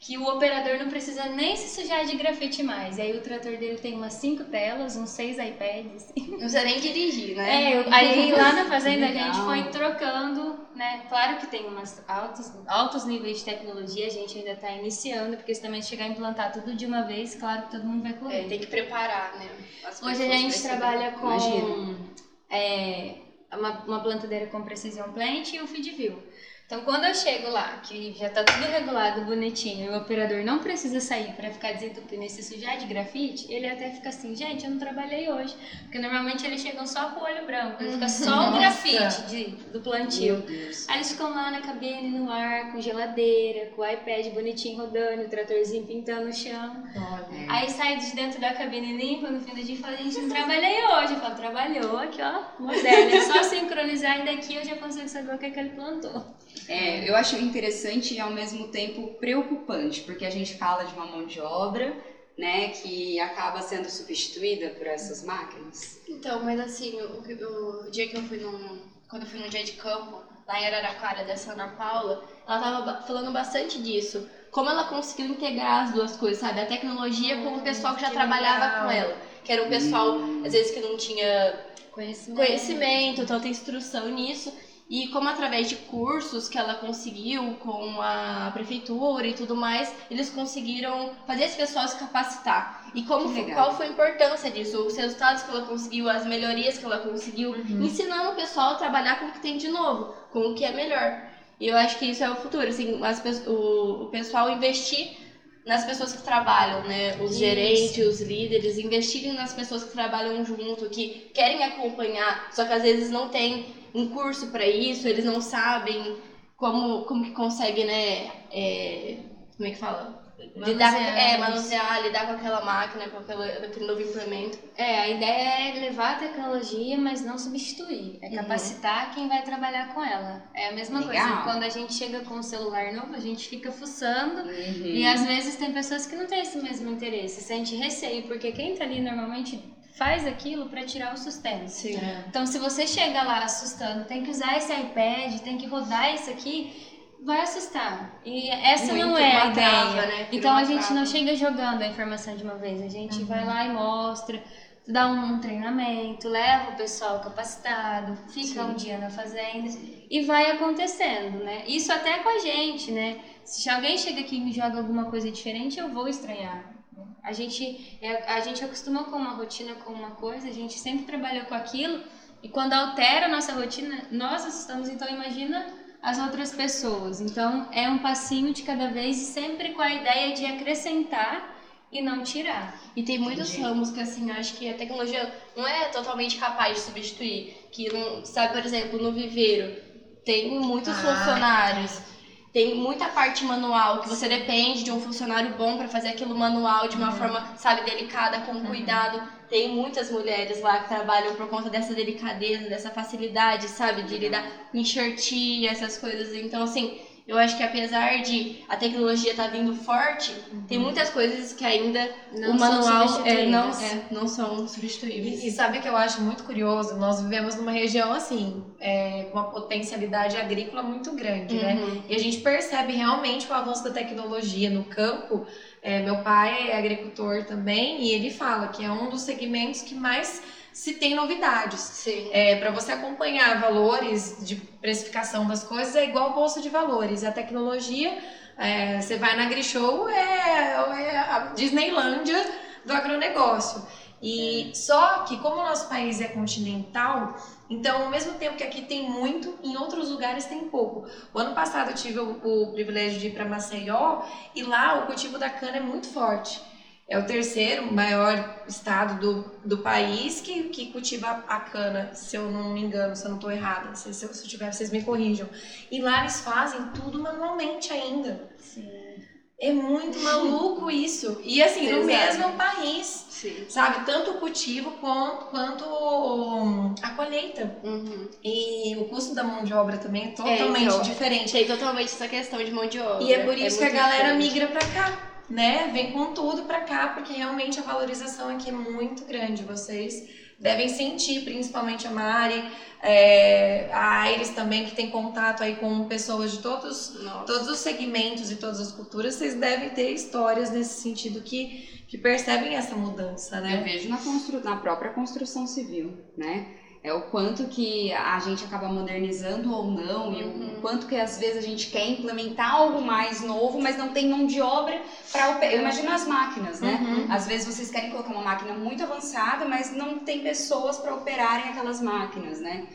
que o operador não precisa nem se sujar de grafite mais. E aí o trator dele tem umas cinco telas, uns seis iPads. Não precisa nem dirigir, né? É, eu- aí lá na fazenda a gente foi trocando, né? Claro que tem umas altos, altos níveis de tecnologia, a gente ainda tá iniciando, porque se também chegar a implantar tudo de uma vez, claro que todo mundo vai correr. É, tem que preparar, né? Hoje a gente trabalha com é, uma, uma plantadeira com Precision Plant e um feed view. Então, quando eu chego lá, que já tá tudo regulado, bonitinho, e o operador não precisa sair para ficar desentupindo e se sujar de grafite, ele até fica assim, gente, eu não trabalhei hoje. Porque normalmente eles chegam só com o olho branco, fica só o Nossa. grafite de, do plantio. Aí eles ficam lá na cabine, no ar, com geladeira, com o iPad bonitinho rodando, o tratorzinho pintando o chão. É. Aí sai de dentro da cabine limpa no fim do dia e fala, gente, não trabalhei hoje. Eu falo, trabalhou aqui, ó, moderno. É só sincronizar e daqui eu já consigo saber o que, é que ele plantou. É, eu acho interessante e ao mesmo tempo preocupante, porque a gente fala de uma mão de obra, né, que acaba sendo substituída por essas máquinas. Então, mas assim, o, o dia que eu fui num. Quando eu fui num dia de campo, lá em Araraquara, dessa Ana Paula, ela tava ba- falando bastante disso. Como ela conseguiu integrar as duas coisas, sabe? A tecnologia com o pessoal que já que trabalhava legal. com ela. Que era um pessoal, às vezes, que não tinha Conhecimento. conhecimento, tanta instrução nisso. E como através de cursos que ela conseguiu com a prefeitura e tudo mais, eles conseguiram fazer esse pessoal se capacitar. E como foi- qual foi a importância disso? Os resultados que ela conseguiu, as melhorias que ela conseguiu, Uhum. ensinando o pessoal a trabalhar com o que tem de novo, com o que é melhor. E eu acho que isso é o futuro, assim, as o, o pessoal investir nas pessoas que trabalham, né? Os gerentes, os líderes, investirem nas pessoas que trabalham junto, que querem acompanhar, só que às vezes não tem um curso para isso, eles não sabem como, como que consegue, né? é, como é que fala? Lidar Manusear é, isso. manusear, lidar com aquela máquina, com aquela, aquele novo implemento. É, a ideia é levar a tecnologia, mas não substituir. É Uhum. capacitar quem vai trabalhar com ela. É a mesma Legal. coisa. Quando a gente chega com um celular novo, a gente fica fuçando. Uhum. E às vezes tem pessoas que não têm esse mesmo interesse, sente receio, porque quem tá ali normalmente faz aquilo para tirar o sustento. Sim. Então, se você chega lá assustando, tem que usar esse iPad, tem que rodar isso aqui, vai assustar. E essa não Muito, é a ideia. trava, né? Então, a gente não trava. chega jogando a informação de uma vez, a gente Uhum. vai lá e mostra, dá um treinamento, leva o pessoal capacitado, fica Sim. um dia na fazenda e vai acontecendo, né? Isso até com a gente, né? Se alguém chega aqui e me joga alguma coisa diferente, eu vou estranhar. A gente, é- a gente acostumou com uma rotina, com uma coisa, a gente sempre trabalhou com aquilo, e quando altera a nossa rotina, nós assustamos, então imagina as outras pessoas. Então é um passinho de cada vez e sempre com a ideia de acrescentar e não tirar. E tem muitos Entendi. ramos que, assim, acho que a tecnologia não é totalmente capaz de substituir. Que não, sabe, por exemplo, no viveiro, tem muitos Ah, funcionários. Tem muita parte manual que você depende de um funcionário bom para fazer aquilo manual de uma Uhum. forma, sabe, delicada, com cuidado. Tem muitas mulheres lá que trabalham por conta dessa delicadeza, dessa facilidade, sabe, de lidar com enxertia, essas coisas. Então, assim, eu acho que apesar de a tecnologia estar vindo forte, tem muitas coisas que ainda Não o manual são é, não, é, não são substituíveis. E, e sabe o que eu acho muito curioso? Nós vivemos numa região assim, é, com uma potencialidade agrícola muito grande, né? Uhum. E a gente percebe realmente o avanço da tecnologia no campo. É, meu pai é agricultor também e ele fala que é um dos segmentos que mais se tem novidades. Sim. É, para você acompanhar valores de precificação das coisas é igual bolsa de valores. A tecnologia, é, você vai na AgriShow, é, é a Disneylândia do agronegócio. E só que como o nosso país é continental, então ao mesmo tempo que aqui tem muito, em outros lugares tem pouco. O ano passado eu tive o, o privilégio de ir para Maceió e lá o cultivo da cana é muito forte. É o terceiro maior estado do, do país que, que cultiva a cana, se eu não me engano, se eu não estou errada. Se, se, eu- se eu tiver, vocês me corrijam. E lá eles fazem tudo manualmente ainda. É muito maluco isso. E assim, no Exato. mesmo país, Sim. sabe? Tanto o cultivo quanto, quanto a colheita. Uhum. E o custo da mão de obra também é totalmente então, diferente. Tem totalmente essa questão de mão de obra. E é por isso que a galera diferente. migra pra cá, né? Vem com tudo pra cá, porque realmente a valorização aqui é muito grande. Vocês devem sentir, principalmente a Mari, é, a Aires também, que tem contato aí com pessoas de todos, Nossa. todos os segmentos e todas as culturas. Vocês devem ter histórias nesse sentido que, que percebem essa mudança, Eu né? vejo na, constru... na própria construção civil, né? É o quanto que a gente acaba modernizando ou não, e Uhum. o quanto que às vezes a gente quer implementar algo mais novo, mas não tem mão de obra para operar. Eu imagino as máquinas, né? Uhum. Às vezes vocês querem colocar uma máquina muito avançada, mas não tem pessoas para operarem aquelas máquinas, né?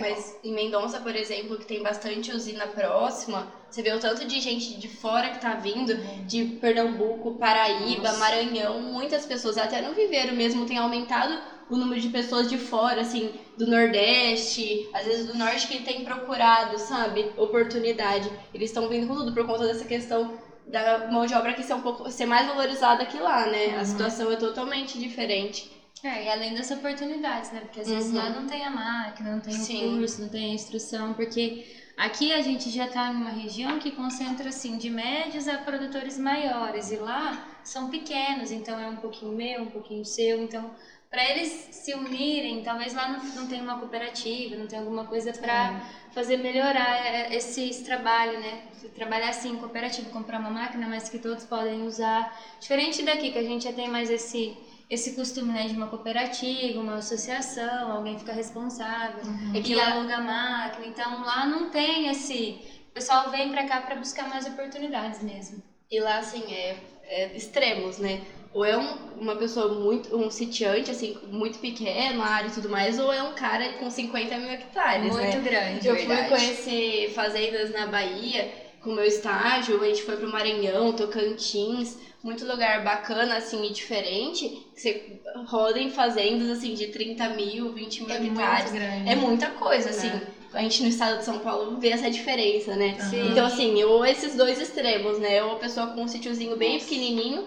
Mas em Mendonça, por exemplo, que tem bastante usina próxima, você vê o tanto de gente de fora que tá vindo, de Pernambuco, Paraíba, Nossa. Maranhão, muitas pessoas, até no viveiro mesmo, tem aumentado o número de pessoas de fora, assim, do Nordeste, às vezes do Norte, que tem procurado, sabe, oportunidade. Eles estão vindo com tudo por conta dessa questão da mão de obra que ser um pouco ser mais valorizada que lá, né? A situação é totalmente diferente. É, e além das oportunidades, né? Porque às vezes Uhum. lá não tem a máquina, não tem Sim. o curso, não tem a instrução, porque aqui a gente já tá numa região que concentra, assim, de médios a produtores maiores, e lá são pequenos, então é um pouquinho meu, um pouquinho seu, então para eles se unirem, talvez lá não, não tenha uma cooperativa, não tenha alguma coisa para fazer melhorar é, esse, esse trabalho, né? Trabalhar assim, em cooperativa, comprar uma máquina, mas que todos podem usar. Diferente daqui, que a gente já tem mais esse esse costume né, de uma cooperativa, uma associação, alguém fica responsável É que e lá, aluga a máquina. Então lá não tem esse. O pessoal vem pra cá pra buscar mais oportunidades mesmo. e lá assim, é, é extremos, né? Ou é um- uma pessoa muito, um sitiante, assim, muito pequeno, área e tudo mais, ou é um cara com 50 mil hectares, né? Muito grande. Eu Verdade. fui conhecer fazendas na Bahia com meu estágio, a gente foi pro Maranhão, Tocantins, muito lugar bacana, assim, e diferente. que Você roda em fazendas, assim, de 30 mil, 20 mil É muito hectares. grande. É muita coisa, assim. É. A gente no estado de São Paulo vê essa diferença, né? Sim. Então, assim, ou esses dois extremos, né? Ou a pessoa com um sítiozinho bem pequenininho,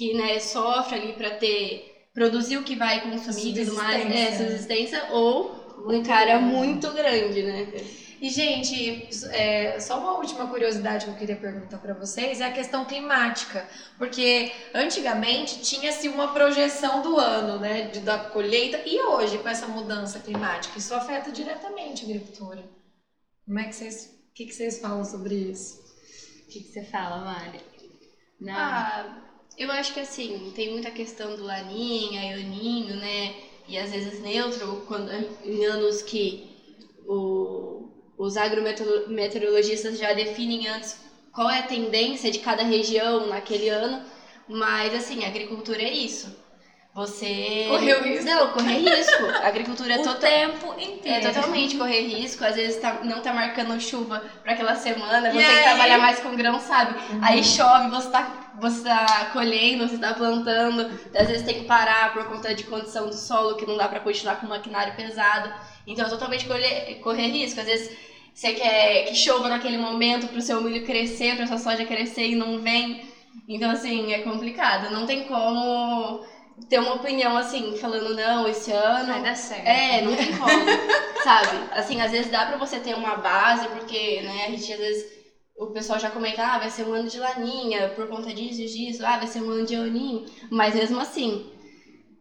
que, né, sofre ali pra ter... Produzir o que vai consumir e tudo mais, é, Subsistência. subsistência, ou um cara muito grande, né? E, gente, é, só uma última curiosidade que eu queria perguntar para vocês é a questão climática. Porque antigamente tinha-se uma projeção do ano, né? De, da colheita. E hoje, com essa mudança climática, isso afeta diretamente a agricultura. Como é que vocês. O que, que vocês falam sobre isso? O que, que você fala, Mari? Não. Ah, eu acho que assim, tem muita questão do laninha, ioninho, né? E às vezes neutro, quando, em anos que o, os agrometeorologistas já definem antes qual é a tendência de cada região naquele ano. Mas assim, agricultura é isso. Você. Correu risco. Não, correr risco. A agricultura é o total. tempo É inteiro. totalmente correr risco, às vezes tá, não tá marcando chuva pra aquela semana, você que trabalha mais com grão sabe. Aí chove, você tá, você tá colhendo, você tá plantando, às vezes tem que parar por conta de condição do solo, que não dá pra continuar com maquinário pesado. Então é totalmente correr, correr risco. Às vezes você quer que chova naquele momento pro seu milho crescer, pra sua soja crescer e não vem. Então, assim, é complicado. Não tem como ter uma opinião assim, falando, não, esse ano. Vai dar certo. É, não tem como, sabe? Assim, às vezes dá pra você ter uma base, porque, né, a gente às vezes, o pessoal já comenta, ah, vai ser um ano de laninha, por conta disso, disso, ah, vai ser um ano de aninho, mas mesmo assim,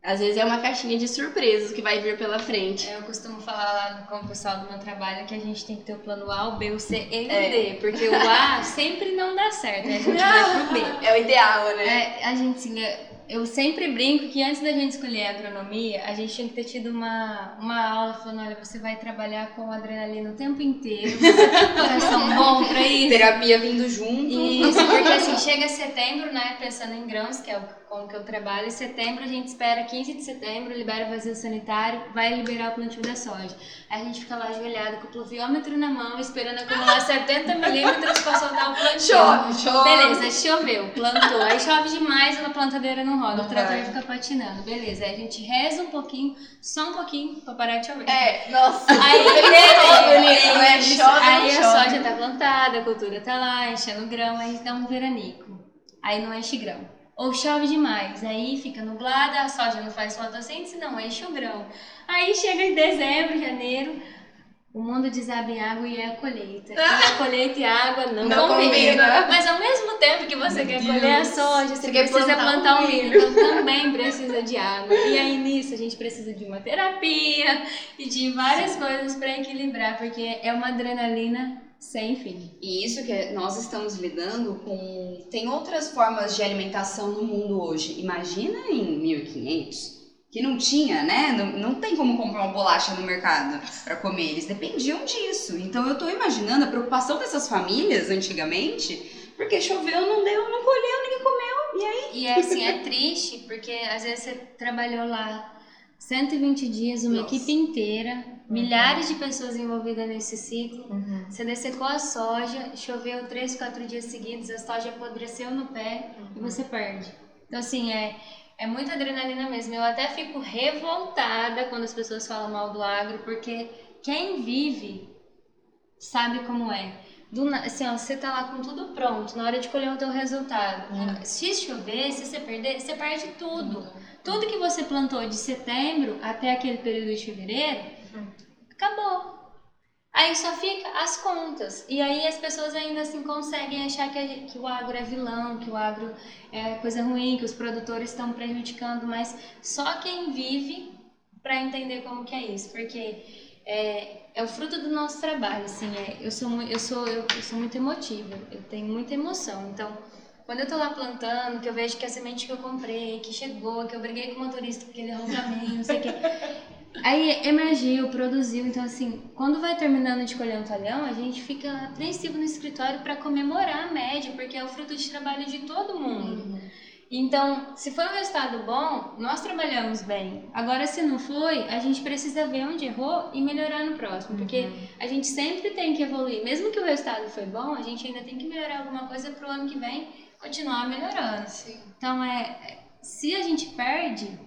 às vezes é uma caixinha de surpresas que vai vir pela frente. Eu costumo falar lá com o pessoal do meu trabalho que a gente tem que ter o plano A, o B, o C e o É. D, porque o A sempre não dá certo, aí a gente vai pro B. É o ideal, né? É, a gente, assim, é- eu sempre brinco que antes da gente escolher a agronomia, a gente tinha que ter tido uma, uma aula falando, olha, você vai trabalhar com adrenalina o tempo inteiro, você tem um coração bom pra isso. Terapia vindo junto. Isso, porque assim, chega setembro, né, pensando em grãos, que é o- como que eu trabalho, em setembro a gente espera 15 de setembro, libera o vazio sanitário, vai liberar o plantio da soja. Aí a gente fica lá ajoelhado com o pluviômetro na mão, esperando acumular 70 milímetros pra soltar o plantio. Chove, chove. Beleza, choveu, plantou. Aí chove demais, a plantadeira não roda, o trator fica patinando. Beleza, aí a gente reza um pouquinho, só um pouquinho, pra parar de chover. É, nossa. Aí, todo nisso, né? isso. Chove, aí a chove. soja tá plantada, a cultura tá lá, enchendo grão, aí dá um veranico. Aí não enche grão. Ou chove demais, aí fica nublada, a soja não faz fotossíntese, não enche o grão. Aí chega em dezembro, janeiro, o mundo desaba em água e é a colheita. E a colheita e a água não, Não combinam. combina. Mas ao mesmo tempo que você quer Deus. colher a soja, você, Você precisa plantar plantar um um milho. Então também precisa de água. E aí nisso a gente precisa de uma terapia e de várias coisas para equilibrar, porque é uma adrenalina sem fim. E isso que nós estamos lidando com. Tem outras formas de alimentação no mundo hoje. Imagina em 1500, que não tinha, né? Não, não tem como comprar uma bolacha no mercado para comer. Eles dependiam disso. Então eu tô imaginando a preocupação dessas famílias antigamente, porque choveu, não deu, não colheu, ninguém comeu. E aí? E é assim, é triste, porque às vezes você trabalhou lá 120 dias, uma Nossa. equipe inteira, milhares de pessoas envolvidas nesse ciclo. Uhum. Você dessecou a soja, choveu três, quatro dias seguidos, a soja apodreceu no pé e você perde. Então, assim, é, é muita adrenalina mesmo. Eu até fico revoltada quando as pessoas falam mal do agro, porque quem vive sabe como é. Do, assim, ó, você tá lá com tudo pronto, na hora de colher o teu resultado. Se chover, se você perder, você perde tudo. Tudo que você plantou de setembro até aquele período de fevereiro, acabou. Aí só fica as contas. E aí as pessoas ainda assim conseguem achar que, que o agro é vilão, que o agro é coisa ruim, que os produtores estão prejudicando, mas só quem vive para entender como que é isso, porque é, é o fruto do nosso trabalho, assim, é, eu sou eu sou eu, eu sou muito emotiva, eu tenho muita emoção, então quando eu tô lá plantando, que eu vejo que a semente que eu comprei, que chegou, que eu briguei com o motorista porque ele errou o caminho, não sei o quê. Aí emergiu, produziu, então assim, quando vai terminando de colher um talhão, a gente fica apreensivo no escritório para comemorar a média, porque é o fruto de trabalho de todo mundo. Então, se foi um resultado bom, nós trabalhamos bem. Agora, se não foi, a gente precisa ver onde errou e melhorar no próximo, porque a gente sempre tem que evoluir. Mesmo que o resultado foi bom, a gente ainda tem que melhorar alguma coisa para o ano que vem continuar melhorando. Então, é, é, se a gente perde,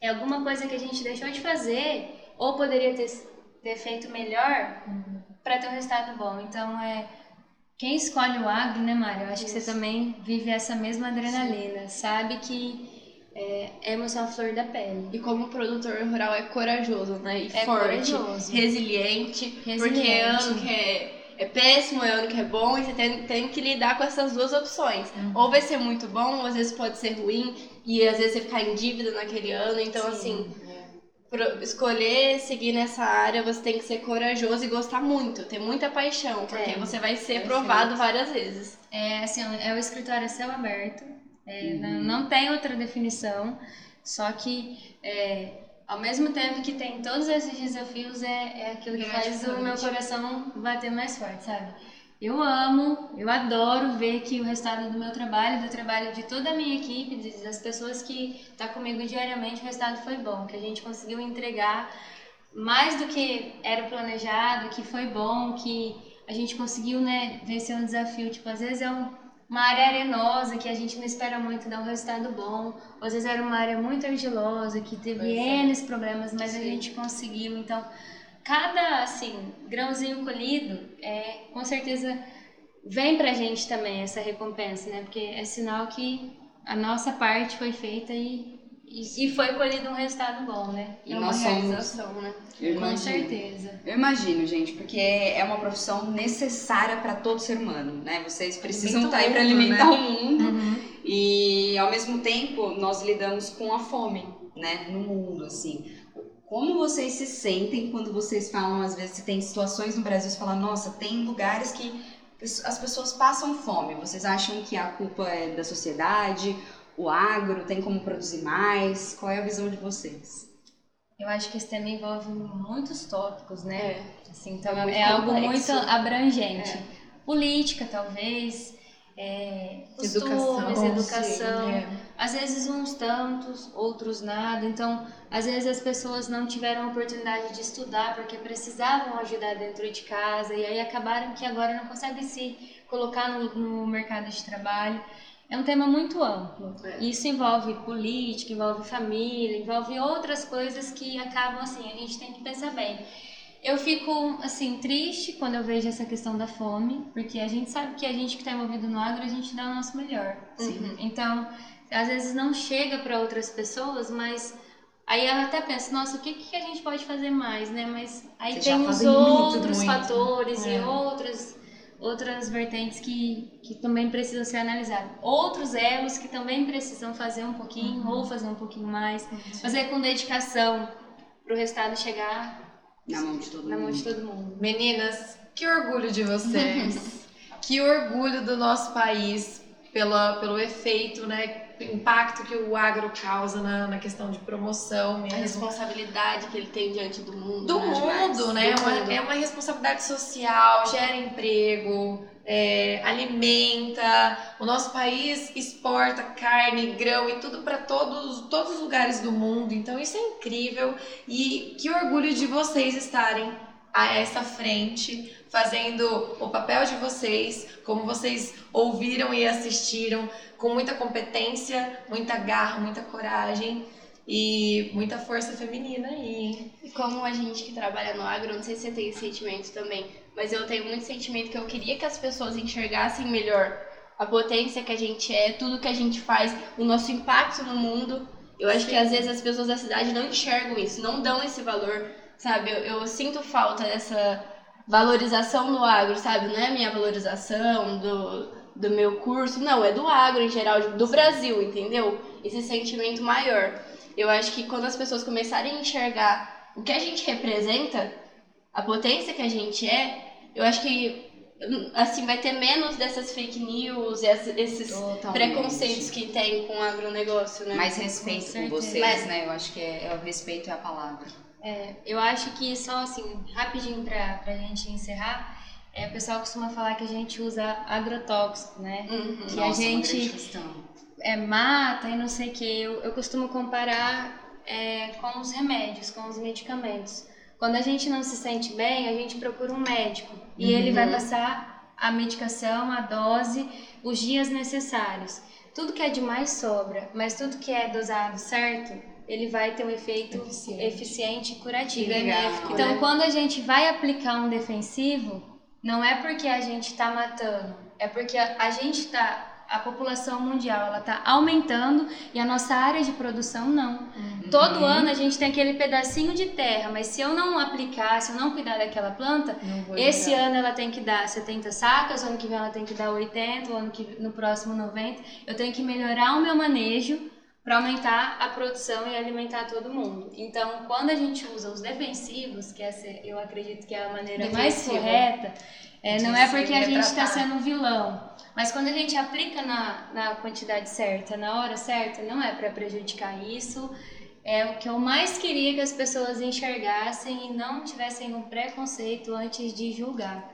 é alguma coisa que a gente deixou de fazer ou poderia ter, ter feito melhor para ter um resultado bom. Então, é quem escolhe o agro, né, Mário? Eu acho que você também vive essa mesma adrenalina, sabe que é, é emoção à flor da pele. E como produtor rural é corajoso, né? E É forte, corajoso. resiliente, porque Resiliente. é ano que é, é péssimo, é ano que é bom, e você tem, tem que lidar com essas duas opções. Uhum. Ou vai ser muito bom, ou às vezes pode ser ruim, e às vezes você ficar em dívida naquele ano. Então, assim, pro- escolher seguir nessa área, você tem que ser corajoso e gostar muito, ter muita paixão, porque É, você vai ser perfeito. provado várias vezes. É assim, é o escritório a céu aberto, é, Uhum. não, não tem outra definição, só que é, ao mesmo tempo que tem todos esses desafios, é, é aquilo que faz o meu coração bater mais forte, sabe? Eu amo, eu adoro ver que o resultado do meu trabalho, do trabalho de toda a minha equipe, das pessoas que estão comigo diariamente, o resultado foi bom, que a gente conseguiu entregar mais do que era planejado, que foi bom, que a gente conseguiu, né, vencer um desafio. Tipo, às vezes é um- uma área arenosa que a gente não espera muito dar um resultado bom, ou às vezes era uma área muito argilosa que teve N problemas, mas a gente conseguiu. Então, cada, assim, grãozinho colhido, é, com certeza vem pra gente também essa recompensa, né? Porque é sinal que a nossa parte foi feita e, e, e foi colhido um resultado bom, né? E é uma nós somos- realização, né? Eu Com imagino. certeza. Eu imagino, gente, porque é uma profissão necessária para todo ser humano, né? Vocês precisam estar aí o para alimentar né? o mundo Uhum. e ao mesmo tempo nós lidamos com a fome, né, no mundo, assim. Como vocês se sentem quando vocês falam, às vezes, se tem situações no Brasil, você fala, nossa, tem lugares que as pessoas passam fome. Vocês acham que a culpa é da sociedade, o agro, tem como produzir mais? Qual é a visão de vocês? Eu acho que esse tema envolve muitos tópicos, né? É. Assim, então É é, algo muito abrangente. Política, talvez, é, costumes, educação. sim, é. Às vezes uns tantos, outros nada. Então, às vezes as pessoas não tiveram oportunidade de estudar porque precisavam ajudar dentro de casa e aí acabaram que agora não conseguem se colocar no, no mercado de trabalho. É um tema muito amplo. É. Isso envolve política, envolve família, envolve outras coisas que acabam assim, a gente tem que pensar bem. Eu fico assim triste quando eu vejo essa questão da fome, porque a gente sabe que a gente que está envolvido no agro, a gente dá o nosso melhor. Sim. Então, às vezes não chega para outras pessoas, mas aí eu até penso, nossa, o que, que a gente pode fazer mais, né? Mas aí Vocês tem os outros muito. fatores e É. outras outras vertentes que, que também precisam ser analisadas. Outros elos que também precisam fazer um pouquinho ou fazer um pouquinho mais, fazer com dedicação para o resultado chegar Na mão de todo na mão mundo. de todo mundo. Meninas, que orgulho de vocês. que orgulho do nosso país pela, pelo efeito, né? Impacto que o agro causa na, na questão de promoção A mesmo. responsabilidade que ele tem diante do mundo. Do né? mundo, né? É Do uma, mundo. é uma responsabilidade social, gera emprego, é, alimenta. O nosso país exporta carne, grão e tudo para todos, todos os lugares do mundo. Então isso é incrível e que orgulho de vocês estarem a essa frente, fazendo o papel de vocês, como vocês ouviram e assistiram, com muita competência, muita garra, muita coragem e muita força feminina aí. E como a gente que trabalha no agro, não sei se você tem esse sentimento também, mas eu tenho muito sentimento que eu queria que as pessoas enxergassem melhor a potência que a gente é, tudo que a gente faz, o nosso impacto no mundo. Eu acho que às vezes as pessoas da cidade não enxergam isso, não dão esse valor, sabe? Eu, eu sinto falta dessa valorização do agro, sabe? Não é a minha valorização do, do meu curso, não, é do agro em geral, do Brasil, entendeu? Esse sentimento maior. Eu acho que quando as pessoas começarem a enxergar o que a gente representa, a potência que a gente é, eu acho que assim, vai ter menos dessas fake news e esses Totalmente. preconceitos que tem com o agronegócio, né? Mais respeito Com vocês, Mas- né? Eu acho que é, é o respeito é a palavra. É, eu acho que só assim, rapidinho pra, pra gente encerrar, é, o pessoal costuma falar que a gente usa agrotóxico, né? Uhum. Que Nossa, a gente é, mata e não sei o que. Eu, eu costumo comparar é, com os remédios, com os medicamentos. Quando a gente não se sente bem, a gente procura um médico e ele vai passar a medicação, a dose, os dias necessários. Tudo que é demais sobra, mas tudo que é dosado certo, ele vai ter um efeito Eficiente. eficiente e curativo. Benéfico, Então, né? quando a gente vai aplicar um defensivo, não é porque a gente está matando, é porque a, a gente está, a população mundial, ela está aumentando e a nossa área de produção não. Todo ano a gente tem aquele pedacinho de terra, mas se eu não aplicar, se eu não cuidar daquela planta, esse ano ela tem que dar 70 sacas, o ano que vem ela tem que dar 80, o ano que no próximo 90. Eu tenho que melhorar o meu manejo para aumentar a produção e alimentar todo mundo. Então, quando a gente usa os defensivos, que essa eu acredito que é a maneira mais correta, é, não é porque a gente está sendo vilão, mas quando a gente aplica na, na quantidade certa, na hora certa, não é para prejudicar isso. É o que eu mais queria que as pessoas enxergassem e não tivessem um preconceito antes de julgar.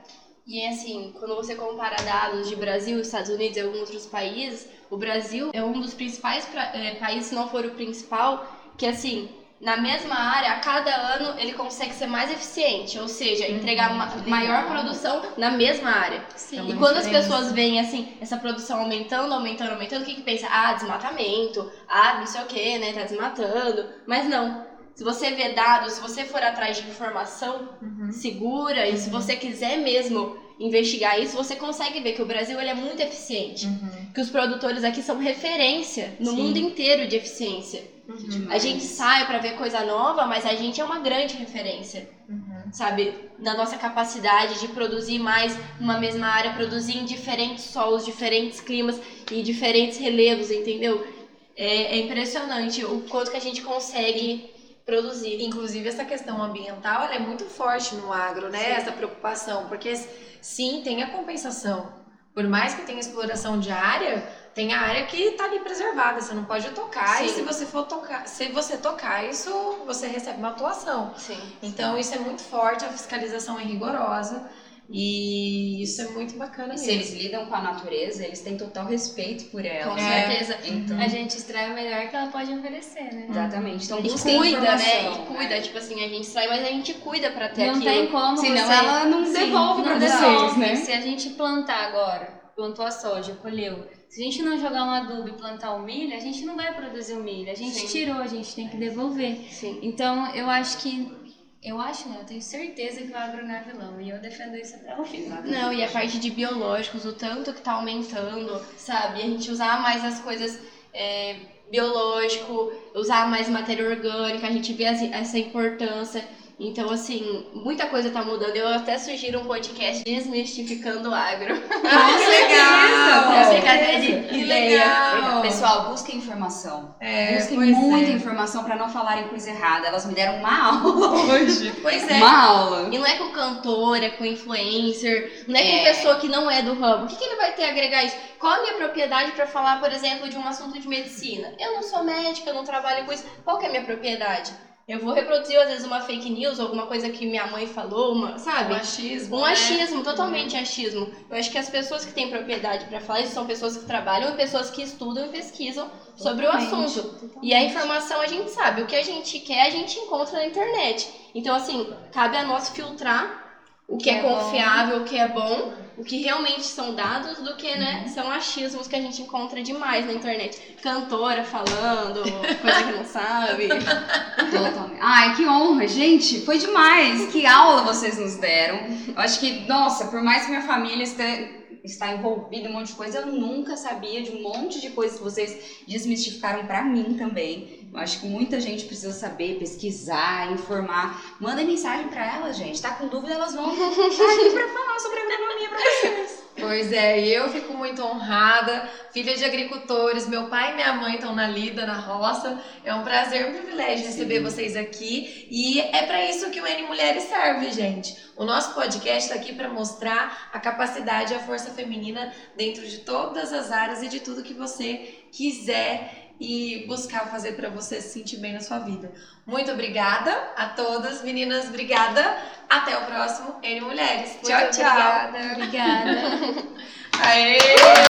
E assim, quando você compara dados de Brasil, Estados Unidos e alguns outros países, o Brasil é um dos principais pra- eh, países, se não for o principal, que assim, na mesma área, a cada ano ele consegue ser mais eficiente, ou seja, entregar ma- maior produção na mesma área. Sim. É E uma quando as pessoas veem assim, essa produção aumentando, aumentando, aumentando, o que que pensa? Ah, desmatamento, ah, não sei o que, né, tá desmatando. Mas não. Se você vê dados, se você for atrás de informação Uhum. segura e se você quiser mesmo investigar isso, você consegue ver que o Brasil ele é muito eficiente. Uhum. Que os produtores aqui são referência no Sim. mundo inteiro de eficiência. Uhum. A gente sai pra ver coisa nova, mas a gente é uma grande referência Uhum. sabe, da nossa capacidade de produzir mais uma mesma área, produzir em diferentes solos, diferentes climas e diferentes relevos, entendeu? É, é impressionante o quanto que a gente consegue produzir. Inclusive, essa questão ambiental ela é muito forte no agro, né? Sim. Essa preocupação. Porque, sim, tem a compensação. Por mais que tenha exploração de área, tem a área que está ali preservada. Você não pode tocar. E Sim. se você for tocar, se você tocar isso, você recebe uma atuação. Sim. Então, isso é muito forte, a fiscalização é rigorosa. E isso é muito bacana E se eles lidam com a natureza, eles têm total respeito por ela. Com É. certeza. Então, A gente extrai o melhor que ela pode oferecer, né? exatamente. Então, E cuida, né? E cuida, tipo assim, a gente sai, mas a gente cuida pra ter Não aquilo. tem como Senão você... ela não Sim, devolve pra não vocês, devolve. né? Se a gente plantar agora, plantou a soja, colheu. Se a gente não jogar um adubo e plantar o milho, a gente não vai produzir o milho. A gente Sim. tirou, a gente tem que devolver. Sim. Então, eu acho que... Eu acho, né? Eu tenho certeza que o agro não é vilão. E eu defendo isso até o fim. Não, e a parte de biológicos, o tanto que tá aumentando, sabe? A gente usar mais as coisas é, biológico, usar mais matéria orgânica, a gente vê essa importância. Então, assim, muita coisa tá mudando. Eu até sugiro um podcast desmistificando o agro. Ah, que legal! Pra ficar de Que ideia. legal! Pessoal, busquem informação. É, busquem muita é. informação pra não falarem coisa errada. Elas me deram uma aula hoje. Pois é. Uma aula. E não é com cantor, é com influencer, não é com É. pessoa que não é do ramo. O que, que ele vai ter a agregar isso? Qual a minha propriedade pra falar, por exemplo, de um assunto de medicina? Eu não sou médica, eu não trabalho com isso. Qual que é a minha propriedade? Eu vou reproduzir, às vezes, uma fake news, alguma coisa que minha mãe falou, uma, sabe? Um achismo. Um né? achismo, totalmente achismo. Eu acho que as pessoas que têm propriedade pra falar isso são pessoas que trabalham e pessoas que estudam e pesquisam sobre o Totalmente, assunto. E a informação a gente sabe. O que a gente quer, a gente encontra na internet. Então, assim, cabe a nós filtrar o que é, é bom. confiável, o que é bom, o que realmente são dados, do que, né, são achismos que a gente encontra demais na internet. Cantora falando, coisa que não sabe. Totalmente. Ai, que honra, gente. Foi demais. Que aula vocês nos deram. Eu acho que, nossa, por mais que minha família esteja está envolvida em um monte de coisa, eu nunca sabia de um monte de coisas que vocês desmistificaram pra mim também. Eu acho que muita gente precisa saber, pesquisar, informar. Manda mensagem pra elas, gente. Tá com dúvida, elas vão estar aqui pra falar sobre agronomia pra vocês. Pois é, eu fico muito honrada, filha de agricultores, meu pai e minha mãe estão na lida, na roça. É um prazer, um privilégio Sim. receber vocês aqui. E é para isso que o N Mulheres serve, gente. O nosso podcast está aqui para mostrar a capacidade e a força feminina dentro de todas as áreas e de tudo que você quiser e buscar fazer para você se sentir bem na sua vida. Muito obrigada a todas, meninas, obrigada. Até o próximo N Mulheres. Muito tchau, tchau. obrigada. Obrigada. Aê!